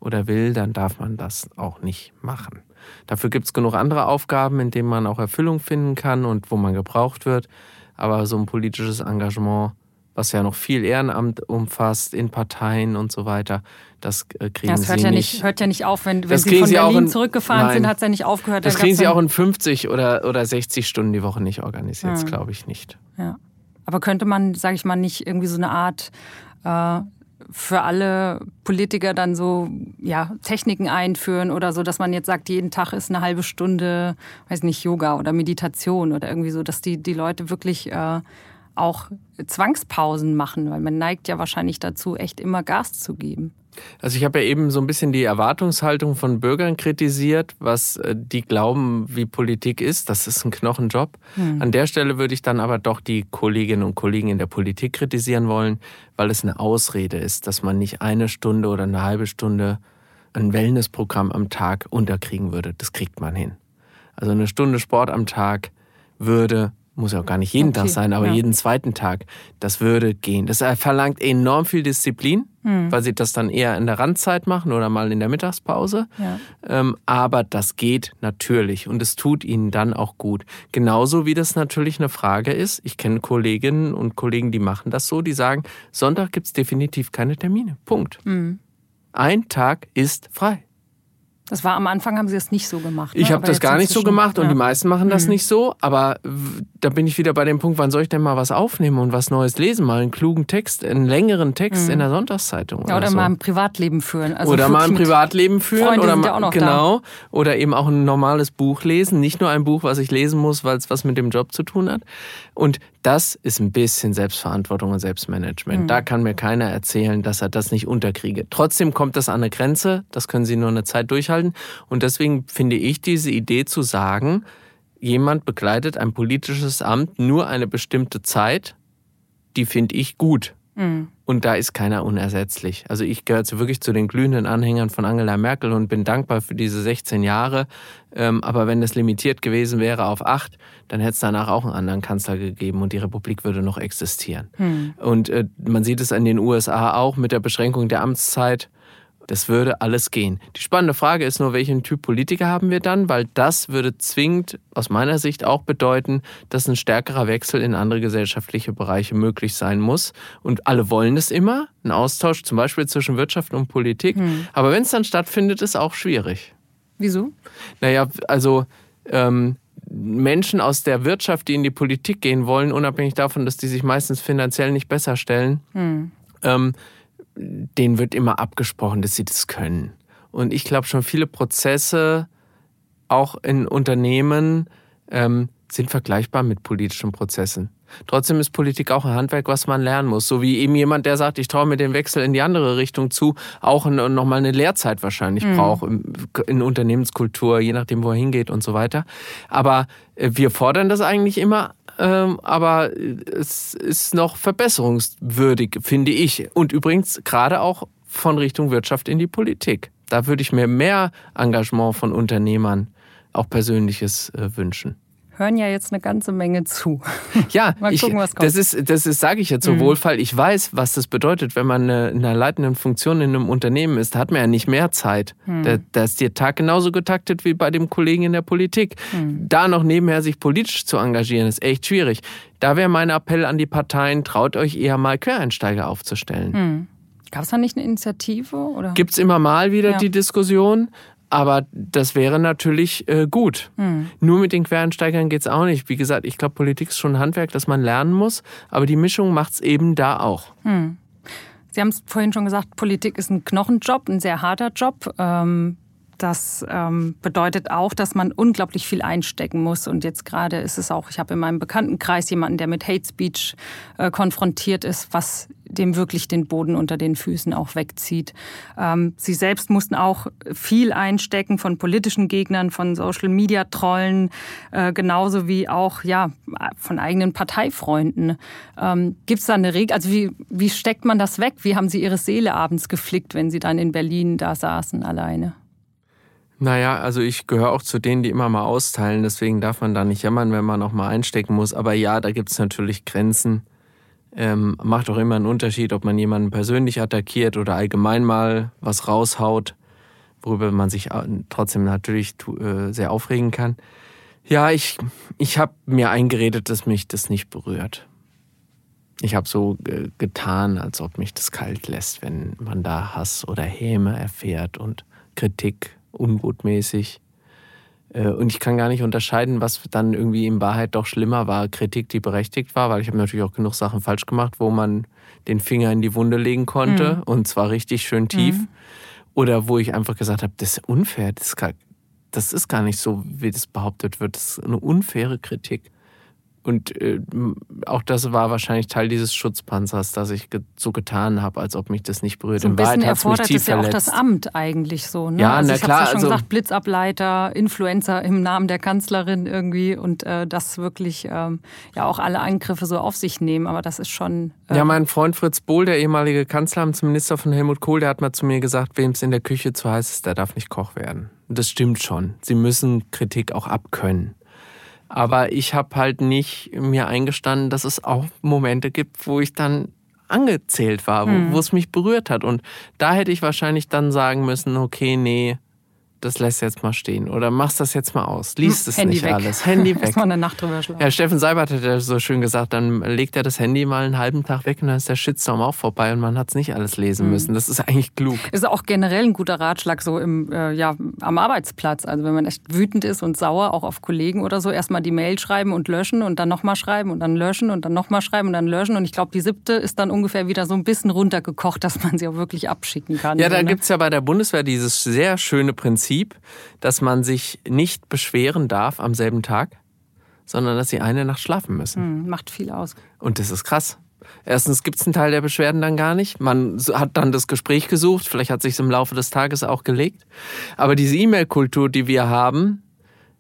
Speaker 3: oder will, dann darf man das auch nicht machen. Dafür gibt es genug andere Aufgaben, in denen man auch Erfüllung finden kann und wo man gebraucht wird. Aber so ein politisches Engagement, was ja noch viel Ehrenamt umfasst in Parteien und so weiter, das äh, kriegen das
Speaker 2: hört
Speaker 3: Sie
Speaker 2: ja
Speaker 3: nicht.
Speaker 2: hört ja nicht auf, wenn, wenn Sie von Sie Berlin in, zurückgefahren nein, sind, hat es ja nicht aufgehört.
Speaker 3: Das kriegen Sie auch in 50 oder, oder 60 Stunden die Woche nicht organisiert, hm. glaube ich nicht.
Speaker 2: Ja. Aber könnte man, sage ich mal, nicht irgendwie so eine Art äh, für alle Politiker dann so ja, Techniken einführen oder so, dass man jetzt sagt, jeden Tag ist eine halbe Stunde, weiß nicht, Yoga oder Meditation oder irgendwie so, dass die, die Leute wirklich äh, auch Zwangspausen machen, weil man neigt ja wahrscheinlich dazu, echt immer Gas zu geben.
Speaker 3: Also ich habe ja eben so ein bisschen die Erwartungshaltung von Bürgern kritisiert, was äh, die glauben, wie Politik ist. Das ist ein Knochenjob. Hm. An der Stelle würde ich dann aber doch die Kolleginnen und Kollegen in der Politik kritisieren wollen, weil es eine Ausrede ist, dass man nicht eine Stunde oder eine halbe Stunde ein Wellnessprogramm am Tag unterkriegen würde. Das kriegt man hin. Also eine Stunde Sport am Tag würde muss ja auch gar nicht jeden okay, Tag sein, aber ja. jeden zweiten Tag, das würde gehen. Das verlangt enorm viel Disziplin, hm. weil sie das dann eher in der Randzeit machen oder mal in der Mittagspause. Ja. Ähm, aber das geht natürlich und es tut ihnen dann auch gut. Genauso wie das natürlich eine Frage ist. Ich kenne Kolleginnen und Kollegen, die machen das so, die sagen, Sonntag gibt es definitiv keine Termine. Punkt. Hm. Ein Tag ist frei.
Speaker 2: Das war am Anfang, haben sie das nicht so gemacht.
Speaker 3: Ne? Ich habe das gar nicht so gemacht ja. und die meisten machen das mhm. nicht so. Aber da bin ich wieder bei dem Punkt, wann soll ich denn mal was aufnehmen und was Neues lesen? Mal einen klugen Text, einen längeren Text mhm. in der Sonntagszeitung.
Speaker 2: Ja, oder, oder so. mal ein Privatleben führen.
Speaker 3: Also oder mal ein Privatleben führen. Freunde oder mal, ja genau. Da. Oder eben auch ein normales Buch lesen. Nicht nur ein Buch, was ich lesen muss, weil es was mit dem Job zu tun hat. Und das ist ein bisschen Selbstverantwortung und Selbstmanagement. Mhm. Da kann mir keiner erzählen, dass er das nicht unterkriege. Trotzdem kommt das an eine Grenze. Das können Sie nur eine Zeit durchhalten. Und deswegen finde ich diese Idee zu sagen, jemand begleitet ein politisches Amt nur eine bestimmte Zeit, die finde ich gut. Mhm. Und da ist keiner unersetzlich. Also ich gehöre wirklich zu den glühenden Anhängern von Angela Merkel und bin dankbar für diese 16 Jahre. Ähm, aber wenn das limitiert gewesen wäre auf acht, dann hätte es danach auch einen anderen Kanzler gegeben und die Republik würde noch existieren. Hm. Und äh, man sieht es in den USA auch mit der Beschränkung der Amtszeit. Das würde alles gehen. Die spannende Frage ist nur, welchen Typ Politiker haben wir dann? Weil das würde zwingend aus meiner Sicht auch bedeuten, dass ein stärkerer Wechsel in andere gesellschaftliche Bereiche möglich sein muss. Und alle wollen es immer, ein Austausch zum Beispiel zwischen Wirtschaft und Politik. Hm. Aber wenn es dann stattfindet, ist auch schwierig.
Speaker 2: Wieso?
Speaker 3: Naja, also ähm, Menschen aus der Wirtschaft, die in die Politik gehen wollen, unabhängig davon, dass die sich meistens finanziell nicht besser stellen, hm. ähm, denen wird immer abgesprochen, dass sie das können. Und ich glaube schon, viele Prozesse, auch in Unternehmen, ähm, sind vergleichbar mit politischen Prozessen. Trotzdem ist Politik auch ein Handwerk, was man lernen muss. So wie eben jemand, der sagt, ich traue mir den Wechsel in die andere Richtung zu, auch nochmal eine Lehrzeit wahrscheinlich mhm. braucht in Unternehmenskultur, je nachdem, wo er hingeht und so weiter. Aber äh, wir fordern das eigentlich immer ähm, aber es ist noch verbesserungswürdig, finde ich. Und übrigens gerade auch von Richtung Wirtschaft in die Politik. Da würde ich mir mehr Engagement von Unternehmern, auch persönliches äh, wünschen
Speaker 2: hören ja jetzt eine ganze Menge zu.
Speaker 3: Ja, Mal gucken, ich, was kommt. das ist, das ist, sage ich jetzt so mhm. wohlfall. Ich weiß, was das bedeutet, wenn man eine, in einer leitenden Funktion in einem Unternehmen ist. Da hat man ja nicht mehr Zeit. Mhm. Da, da, ist der Tag genauso getaktet wie bei dem Kollegen in der Politik. Mhm. Da noch nebenher sich politisch zu engagieren, ist echt schwierig. Da wäre mein Appell an die Parteien, traut euch eher mal Quereinsteiger aufzustellen.
Speaker 2: Mhm. Gab es da nicht eine Initiative?
Speaker 3: Gibt es immer mal wieder ja. die Diskussion. Aber das wäre natürlich äh, gut. Hm. Nur mit den Quereinsteigern geht es auch nicht. Wie gesagt, ich glaube, Politik ist schon ein Handwerk, das man lernen muss. Aber die Mischung macht es eben da auch. Hm.
Speaker 2: Sie haben es vorhin schon gesagt, Politik ist ein Knochenjob, ein sehr harter Job. Ähm, das ähm, bedeutet auch, dass man unglaublich viel einstecken muss. Und jetzt gerade ist es auch, ich habe in meinem Bekanntenkreis jemanden, der mit Hate Speech äh, konfrontiert ist, was dem wirklich den Boden unter den Füßen auch wegzieht. Ähm, sie selbst mussten auch viel einstecken von politischen Gegnern, von Social Media Trollen, äh, genauso wie auch ja von eigenen Parteifreunden. Ähm, Gibt es da eine Regel? Also wie, wie steckt man das weg? Wie haben Sie Ihre Seele abends geflickt, wenn Sie dann in Berlin da saßen alleine?
Speaker 3: Naja, also ich gehöre auch zu denen, die immer mal austeilen. Deswegen darf man da nicht jammern, wenn man auch mal einstecken muss. Aber ja, da gibt es natürlich Grenzen. Ähm, macht auch immer einen Unterschied, ob man jemanden persönlich attackiert oder allgemein mal was raushaut, worüber man sich trotzdem natürlich äh, sehr aufregen kann. Ja, ich, ich habe mir eingeredet, dass mich das nicht berührt. Ich habe so äh, getan, als ob mich das kalt lässt, wenn man da Hass oder Häme erfährt und Kritik unbotmäßig. Äh, und ich kann gar nicht unterscheiden, was dann irgendwie in Wahrheit doch schlimmer war. Kritik, die berechtigt war, weil ich habe natürlich auch genug Sachen falsch gemacht, wo man den Finger in die Wunde legen konnte mhm. und zwar richtig schön tief. Mhm. Oder wo ich einfach gesagt habe, das ist unfair, das ist, gar, das ist gar nicht so, wie das behauptet wird. Das ist eine unfaire Kritik. Und äh, auch das war wahrscheinlich Teil dieses Schutzpanzers, dass ich ge so getan habe, als ob mich das nicht berührt.
Speaker 2: So ein bisschen erfordert es ja auch das Amt eigentlich so. Ne?
Speaker 3: Ja,
Speaker 2: also
Speaker 3: na
Speaker 2: ich
Speaker 3: klar.
Speaker 2: Ja schon
Speaker 3: also,
Speaker 2: gesagt, Blitzableiter, Influencer im Namen der Kanzlerin irgendwie und äh, das wirklich ähm, ja auch alle Angriffe so auf sich nehmen. Aber das ist schon.
Speaker 3: Äh ja, mein Freund Fritz Bohl, der ehemalige Kanzleramtsminister von Helmut Kohl, der hat mal zu mir gesagt, wem es in der Küche zu heiß ist, der darf nicht Koch werden. Und das stimmt schon. Sie müssen Kritik auch abkönnen. Aber ich habe halt nicht mir eingestanden, dass es auch Momente gibt, wo ich dann angezählt war, wo, wo es mich berührt hat. Und da hätte ich wahrscheinlich dann sagen müssen, okay, nee, das lässt jetzt mal stehen. Oder machst das jetzt mal aus. Liest es
Speaker 2: Handy
Speaker 3: nicht
Speaker 2: weg.
Speaker 3: alles. Handy weg.
Speaker 2: Erstmal eine Nacht drüber schlafen.
Speaker 3: Ja, Steffen Seibert hat ja so schön gesagt, dann legt er das Handy mal einen halben Tag weg und dann ist der Shitstorm auch vorbei und man hat es nicht alles lesen müssen. Das ist eigentlich klug.
Speaker 2: Ist auch generell ein guter Ratschlag so im, äh, ja, am Arbeitsplatz. Also wenn man echt wütend ist und sauer, auch auf Kollegen oder so, erstmal die Mail schreiben und löschen und dann nochmal schreiben und dann löschen und dann nochmal schreiben und dann löschen. Und ich glaube, die siebte ist dann ungefähr wieder so ein bisschen runtergekocht, dass man sie auch wirklich abschicken kann.
Speaker 3: Ja,
Speaker 2: so,
Speaker 3: da
Speaker 2: ne?
Speaker 3: gibt's ja bei der Bundeswehr dieses sehr schöne Prinzip, dass man sich nicht beschweren darf am selben Tag, sondern dass sie eine Nacht schlafen müssen.
Speaker 2: Hm, macht viel aus.
Speaker 3: Und das ist krass. Erstens gibt's einen Teil der Beschwerden dann gar nicht. Man hat dann das Gespräch gesucht, vielleicht hat sich im Laufe des Tages auch gelegt. Aber diese E-Mail-Kultur, die wir haben,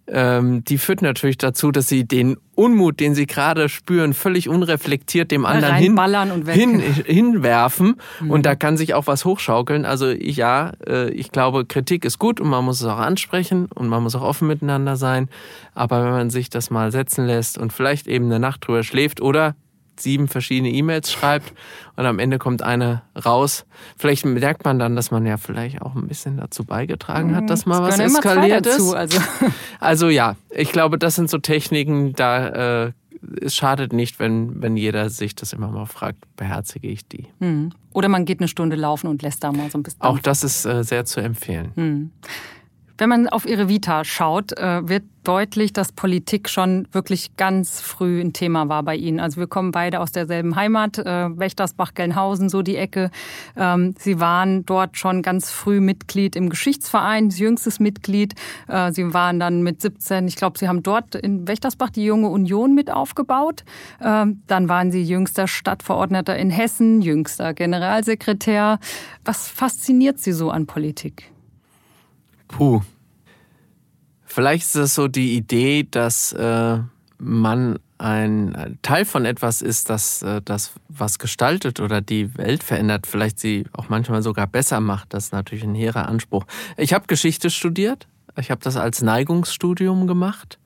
Speaker 3: ähm, die führt natürlich dazu, dass sie den Unmut, den sie gerade spüren, völlig unreflektiert dem anderen hin, hin, hinwerfen. Und da kann sich auch was hochschaukeln. Also ja, äh, ich glaube, Kritik ist gut und man muss es auch ansprechen und man muss auch offen miteinander sein. Aber wenn man sich das mal setzen lässt und vielleicht eben eine Nacht drüber schläft oder sieben verschiedene E-Mails schreibt und am Ende kommt eine raus. Vielleicht merkt man dann, dass man ja vielleicht auch ein bisschen dazu beigetragen hat, dass mal was eskaliert
Speaker 2: dazu,
Speaker 3: ist.
Speaker 2: also.
Speaker 3: Also ja, ich glaube, das sind so Techniken, da äh, es schadet nicht, wenn, wenn jeder sich das immer mal fragt, beherzige ich die.
Speaker 2: Hm. Oder man geht eine Stunde laufen und lässt da mal so ein bisschen.
Speaker 3: Auch das ist äh, sehr zu empfehlen.
Speaker 2: Wenn man auf ihre Vita schaut, äh, wird deutlich, dass Politik schon wirklich ganz früh ein Thema war bei Ihnen. Also wir kommen beide aus derselben Heimat, äh, Wächtersbach, Gelnhausen, so die Ecke. Ähm, Sie waren dort schon ganz früh Mitglied im Geschichtsverein, jüngstes Mitglied. Äh, Sie waren dann mit 17, ich glaube, Sie haben dort in Wächtersbach die Junge Union mit aufgebaut. Ähm, dann waren Sie jüngster Stadtverordneter in Hessen, jüngster Generalsekretär. Was fasziniert Sie so an Politik?
Speaker 3: Puh. Vielleicht ist es so die Idee, dass äh, man ein Teil von etwas ist, das, äh, das was gestaltet oder die Welt verändert, vielleicht sie auch manchmal sogar besser macht. Das ist natürlich ein hehrer Anspruch. Ich habe Geschichte studiert. Ich habe das als Neigungsstudium gemacht.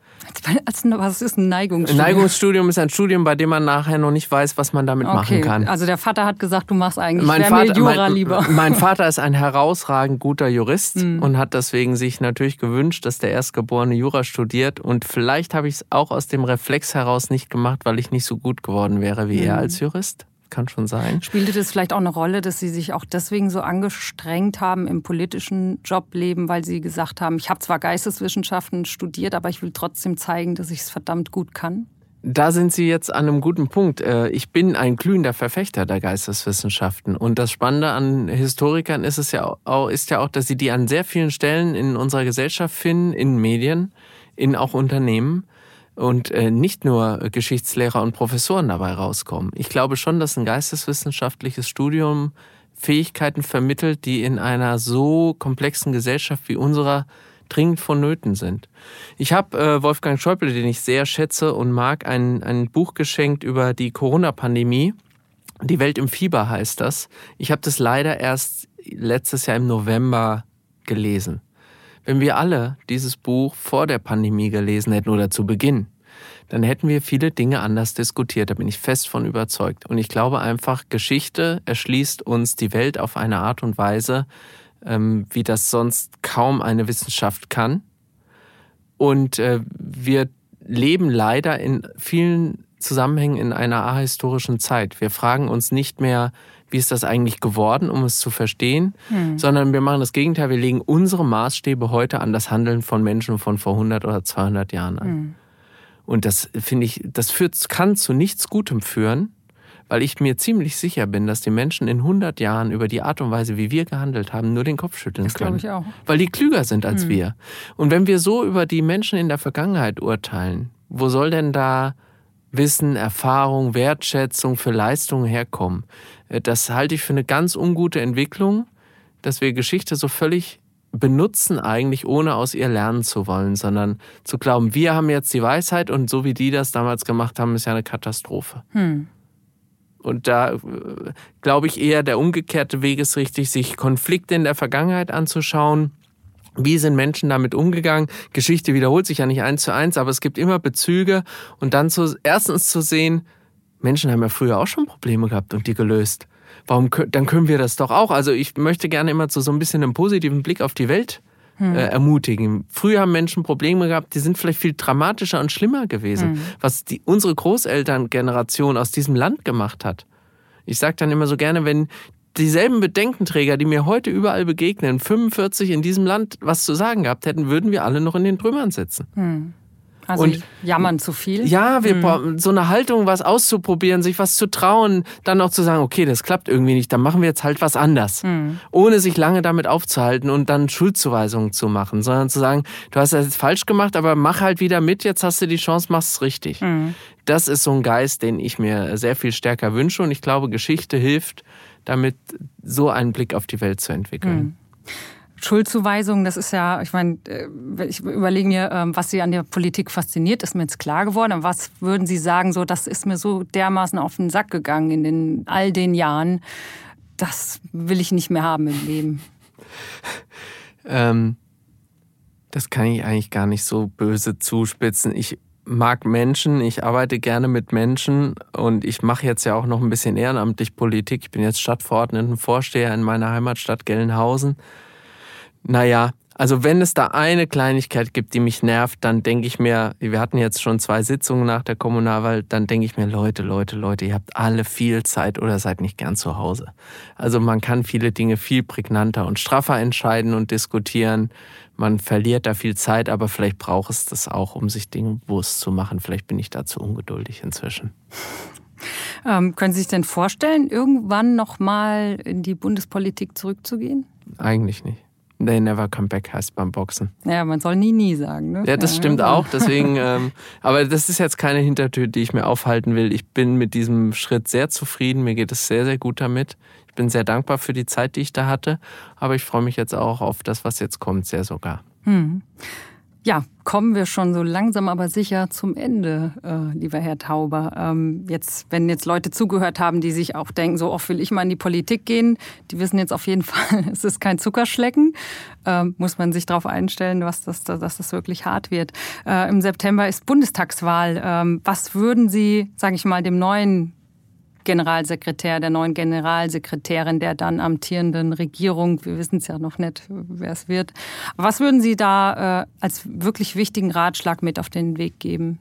Speaker 2: Was ist ein Neigungsstudium?
Speaker 3: Ein Neigungsstudium ist ein Studium, bei dem man nachher noch nicht weiß, was man damit machen
Speaker 2: Okay,
Speaker 3: kann.
Speaker 2: also der Vater hat gesagt, du machst eigentlich
Speaker 3: Mein Vater,
Speaker 2: Jura
Speaker 3: mein,
Speaker 2: lieber.
Speaker 3: mein Vater ist ein herausragend guter Jurist
Speaker 2: Hm.
Speaker 3: und hat deswegen sich natürlich gewünscht, dass der Erstgeborene Jura studiert. Und vielleicht habe ich es auch aus dem Reflex heraus nicht gemacht, weil ich nicht so gut geworden wäre wie
Speaker 2: Hm.
Speaker 3: er als Jurist. Kann schon sein.
Speaker 2: Spielte das vielleicht auch eine Rolle, dass Sie sich auch deswegen so angestrengt haben im politischen Jobleben, weil Sie gesagt haben, ich habe zwar Geisteswissenschaften studiert, aber ich will trotzdem zeigen, dass ich es verdammt gut kann?
Speaker 3: Da sind Sie jetzt an einem guten Punkt. Äh, Ich bin ein glühender Verfechter der Geisteswissenschaften. Und das Spannende an Historikern ist es ja auch, ist ja auch, dass sie die an sehr vielen Stellen in unserer Gesellschaft finden, in Medien, in auch Unternehmen und äh, nicht nur Geschichtslehrer und Professoren dabei rauskommen. Ich glaube schon, dass ein geisteswissenschaftliches Studium Fähigkeiten vermittelt, die in einer so komplexen Gesellschaft wie unserer dringend vonnöten sind. Ich habe äh, Wolfgang Schäuble, den ich sehr schätze und mag, ein, ein Buch geschenkt über die Corona-Pandemie. Die Welt im Fieber heißt das. Ich habe das leider erst letztes Jahr im November gelesen. Wenn wir alle dieses Buch vor der Pandemie gelesen hätten oder zu Beginn, dann hätten wir viele Dinge anders diskutiert. Da bin ich fest von überzeugt. Und ich glaube einfach, Geschichte erschließt uns die Welt auf eine Art und Weise, ähm, wie das sonst kaum eine Wissenschaft kann. Und äh, wir leben leider in vielen Zusammenhängen in einer ahistorischen Zeit. Wir fragen uns nicht mehr, wie ist das eigentlich geworden, um es zu verstehen, sondern wir machen das Gegenteil. Wir legen unsere Maßstäbe heute an das Handeln von Menschen von vor 100 oder 200 Jahren an. Und das finde ich, das führt, kann zu nichts Gutem führen, weil ich mir ziemlich sicher bin, dass die Menschen in 100 Jahren über die Art und Weise, wie wir gehandelt haben, nur den Kopf schütteln
Speaker 2: Das
Speaker 3: können.
Speaker 2: ich auch.
Speaker 3: Weil die klüger sind als wir. Und wenn wir so über die Menschen in der Vergangenheit urteilen, wo soll denn da Wissen, Erfahrung, Wertschätzung für Leistungen herkommen. Äh, das halte ich für eine ganz ungute Entwicklung, dass wir Geschichte so völlig benutzen eigentlich, ohne aus ihr lernen zu wollen, sondern zu glauben, wir haben jetzt die Weisheit und so wie die das damals gemacht haben, ist ja eine Katastrophe. Hm. Und da äh, glaube ich eher, der umgekehrte Weg ist richtig, sich Konflikte in der Vergangenheit anzuschauen. Wie sind Menschen damit umgegangen? Geschichte wiederholt sich ja nicht eins zu eins, aber es gibt immer Bezüge und dann zu, erstens zu sehen, Menschen haben ja früher auch schon Probleme gehabt und die gelöst. Warum, dann können wir das doch auch. Also ich möchte gerne immer zu so ein bisschen einem positiven Blick auf die Welt hm. äh, ermutigen. Früher haben Menschen Probleme gehabt, die sind vielleicht viel dramatischer und schlimmer gewesen, hm. was die, unsere Großelterngeneration aus diesem Land gemacht hat. Ich sage dann immer so gerne, wenn dieselben Bedenkenträger, die mir heute überall begegnen, 45 in diesem Land was zu sagen gehabt hätten, würden wir alle noch in den Trümmern sitzen. Hm.
Speaker 2: Also und jammern zu viel.
Speaker 3: Ja, wir mhm. so eine Haltung, was auszuprobieren, sich was zu trauen, dann auch zu sagen, okay, das klappt irgendwie nicht, dann machen wir jetzt halt was anders. Mhm. Ohne sich lange damit aufzuhalten und dann Schuldzuweisungen zu machen, sondern zu sagen, du hast das jetzt falsch gemacht, aber mach halt wieder mit, jetzt hast du die Chance, machst es richtig. Mhm. Das ist so ein Geist, den ich mir sehr viel stärker wünsche und ich glaube, Geschichte hilft, damit so einen Blick auf die Welt zu entwickeln. Mhm.
Speaker 2: Schuldzuweisung, das ist ja, ich meine, äh, ich überlege mir, ähm, was Sie an der Politik fasziniert, ist mir jetzt klar geworden. Aber was würden Sie sagen, so, das ist mir so dermaßen auf den Sack gegangen in den, all den Jahren, das will ich nicht mehr haben im Leben?
Speaker 3: ähm, das kann ich eigentlich gar nicht so böse zuspitzen. Ich mag Menschen, ich arbeite gerne mit Menschen und ich mache jetzt ja auch noch ein bisschen ehrenamtlich Politik. Ich bin jetzt Stadtverordnetenvorsteher in meiner Heimatstadt Gelnhausen. Naja, also wenn es da eine Kleinigkeit gibt, die mich nervt, dann denke ich mir, wir hatten jetzt schon zwei Sitzungen nach der Kommunalwahl, dann denke ich mir, Leute, Leute, Leute, ihr habt alle viel Zeit oder seid nicht gern zu Hause. Also man kann viele Dinge viel prägnanter und straffer entscheiden und diskutieren. Man verliert da viel Zeit, aber vielleicht braucht es das auch, um sich Dinge bewusst zu machen. Vielleicht bin ich da zu ungeduldig inzwischen.
Speaker 2: Ähm, können Sie sich denn vorstellen, irgendwann nochmal in die Bundespolitik zurückzugehen?
Speaker 3: Eigentlich nicht. They never come back heißt beim Boxen.
Speaker 2: Ja, man soll nie, nie sagen. Ne?
Speaker 3: Ja, das ja, stimmt auch. Deswegen, ähm, aber das ist jetzt keine Hintertür, die ich mir aufhalten will. Ich bin mit diesem Schritt sehr zufrieden. Mir geht es sehr, sehr gut damit. Bin sehr dankbar für die Zeit, die ich da hatte. Aber ich freue mich jetzt auch auf das, was jetzt kommt, sehr sogar. Hm.
Speaker 2: Ja, kommen wir schon so langsam aber sicher zum Ende, äh, lieber Herr Tauber. Ähm, jetzt, wenn jetzt Leute zugehört haben, die sich auch denken, so oft will ich mal in die Politik gehen, die wissen jetzt auf jeden Fall, es ist kein Zuckerschlecken. Ähm, muss man sich darauf einstellen, was das, dass das wirklich hart wird. Äh, Im September ist Bundestagswahl. Ähm, was würden Sie, sage ich mal, dem neuen Generalsekretär, der neuen Generalsekretärin der dann amtierenden Regierung. Wir wissen es ja noch nicht, wer es wird. Was würden Sie da äh, als wirklich wichtigen Ratschlag mit auf den Weg geben?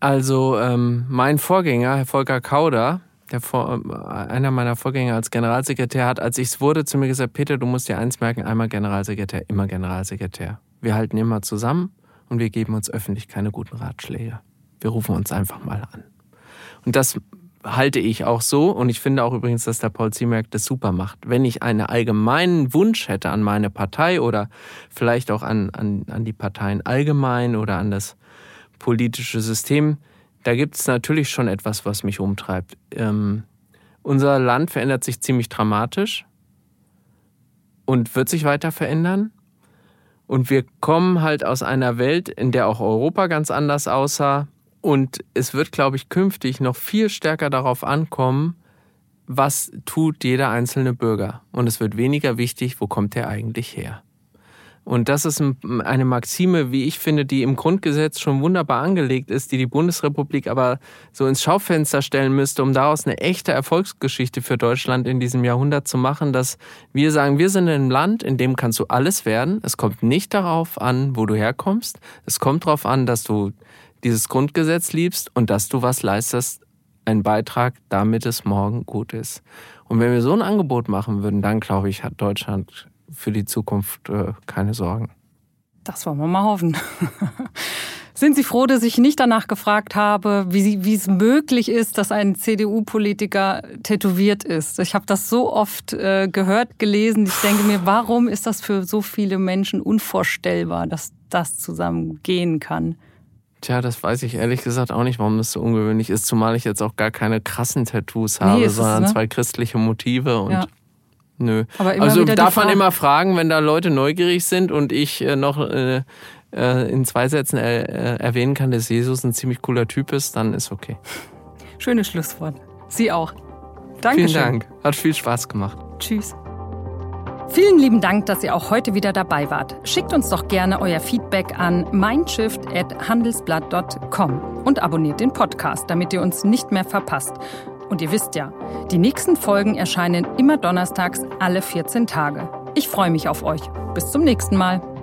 Speaker 3: Also ähm, mein Vorgänger, Herr Volker Kauder, der Vor einer meiner Vorgänger als Generalsekretär hat, als ich es wurde, zu mir gesagt, Peter, du musst dir eins merken, einmal Generalsekretär, immer Generalsekretär. Wir halten immer zusammen und wir geben uns öffentlich keine guten Ratschläge. Wir rufen uns einfach mal an. Und das halte ich auch so. Und ich finde auch übrigens, dass der Paul Ziemerk das super macht. Wenn ich einen allgemeinen Wunsch hätte an meine Partei oder vielleicht auch an, an, an die Parteien allgemein oder an das politische System, da gibt es natürlich schon etwas, was mich umtreibt. Ähm, unser Land verändert sich ziemlich dramatisch und wird sich weiter verändern. Und wir kommen halt aus einer Welt, in der auch Europa ganz anders aussah, und es wird, glaube ich, künftig noch viel stärker darauf ankommen, was tut jeder einzelne Bürger. Und es wird weniger wichtig, wo kommt er eigentlich her. Und das ist eine Maxime, wie ich finde, die im Grundgesetz schon wunderbar angelegt ist, die die Bundesrepublik aber so ins Schaufenster stellen müsste, um daraus eine echte Erfolgsgeschichte für Deutschland in diesem Jahrhundert zu machen, dass wir sagen, wir sind in einem Land, in dem kannst du alles werden. Es kommt nicht darauf an, wo du herkommst. Es kommt darauf an, dass du dieses Grundgesetz liebst und dass du was leistest, ein Beitrag, damit es morgen gut ist. Und wenn wir so ein Angebot machen würden, dann glaube ich, hat Deutschland für die Zukunft äh, keine Sorgen.
Speaker 2: Das wollen wir mal hoffen. Sind Sie froh, dass ich nicht danach gefragt habe, wie, wie es möglich ist, dass ein CDU-Politiker tätowiert ist? Ich habe das so oft äh, gehört, gelesen. Ich denke mir, warum ist das für so viele Menschen unvorstellbar, dass das zusammen gehen kann?
Speaker 3: Tja, das weiß ich ehrlich gesagt auch nicht, warum das so ungewöhnlich ist, zumal ich jetzt auch gar keine krassen Tattoos habe,
Speaker 2: es,
Speaker 3: sondern
Speaker 2: ne?
Speaker 3: zwei christliche Motive und
Speaker 2: Ja.
Speaker 3: nö. Also darf man immer fragen, wenn da Leute neugierig sind und ich äh, noch äh, äh, in zwei Sätzen äh, äh, erwähnen kann, dass Jesus ein ziemlich cooler Typ ist, dann ist okay.
Speaker 2: Schönes Schlusswort. Sie auch. Dankeschön.
Speaker 3: Vielen Dank. Hat viel Spaß gemacht.
Speaker 2: Tschüss. Vielen lieben Dank, dass ihr auch heute wieder dabei wart. Schickt uns doch gerne euer Feedback an mindshift.handelsblatt.com und abonniert den Podcast, damit ihr uns nicht mehr verpasst. Und ihr wisst ja, die nächsten Folgen erscheinen immer donnerstags alle 14 Tage. Ich freue mich auf euch. Bis zum nächsten Mal.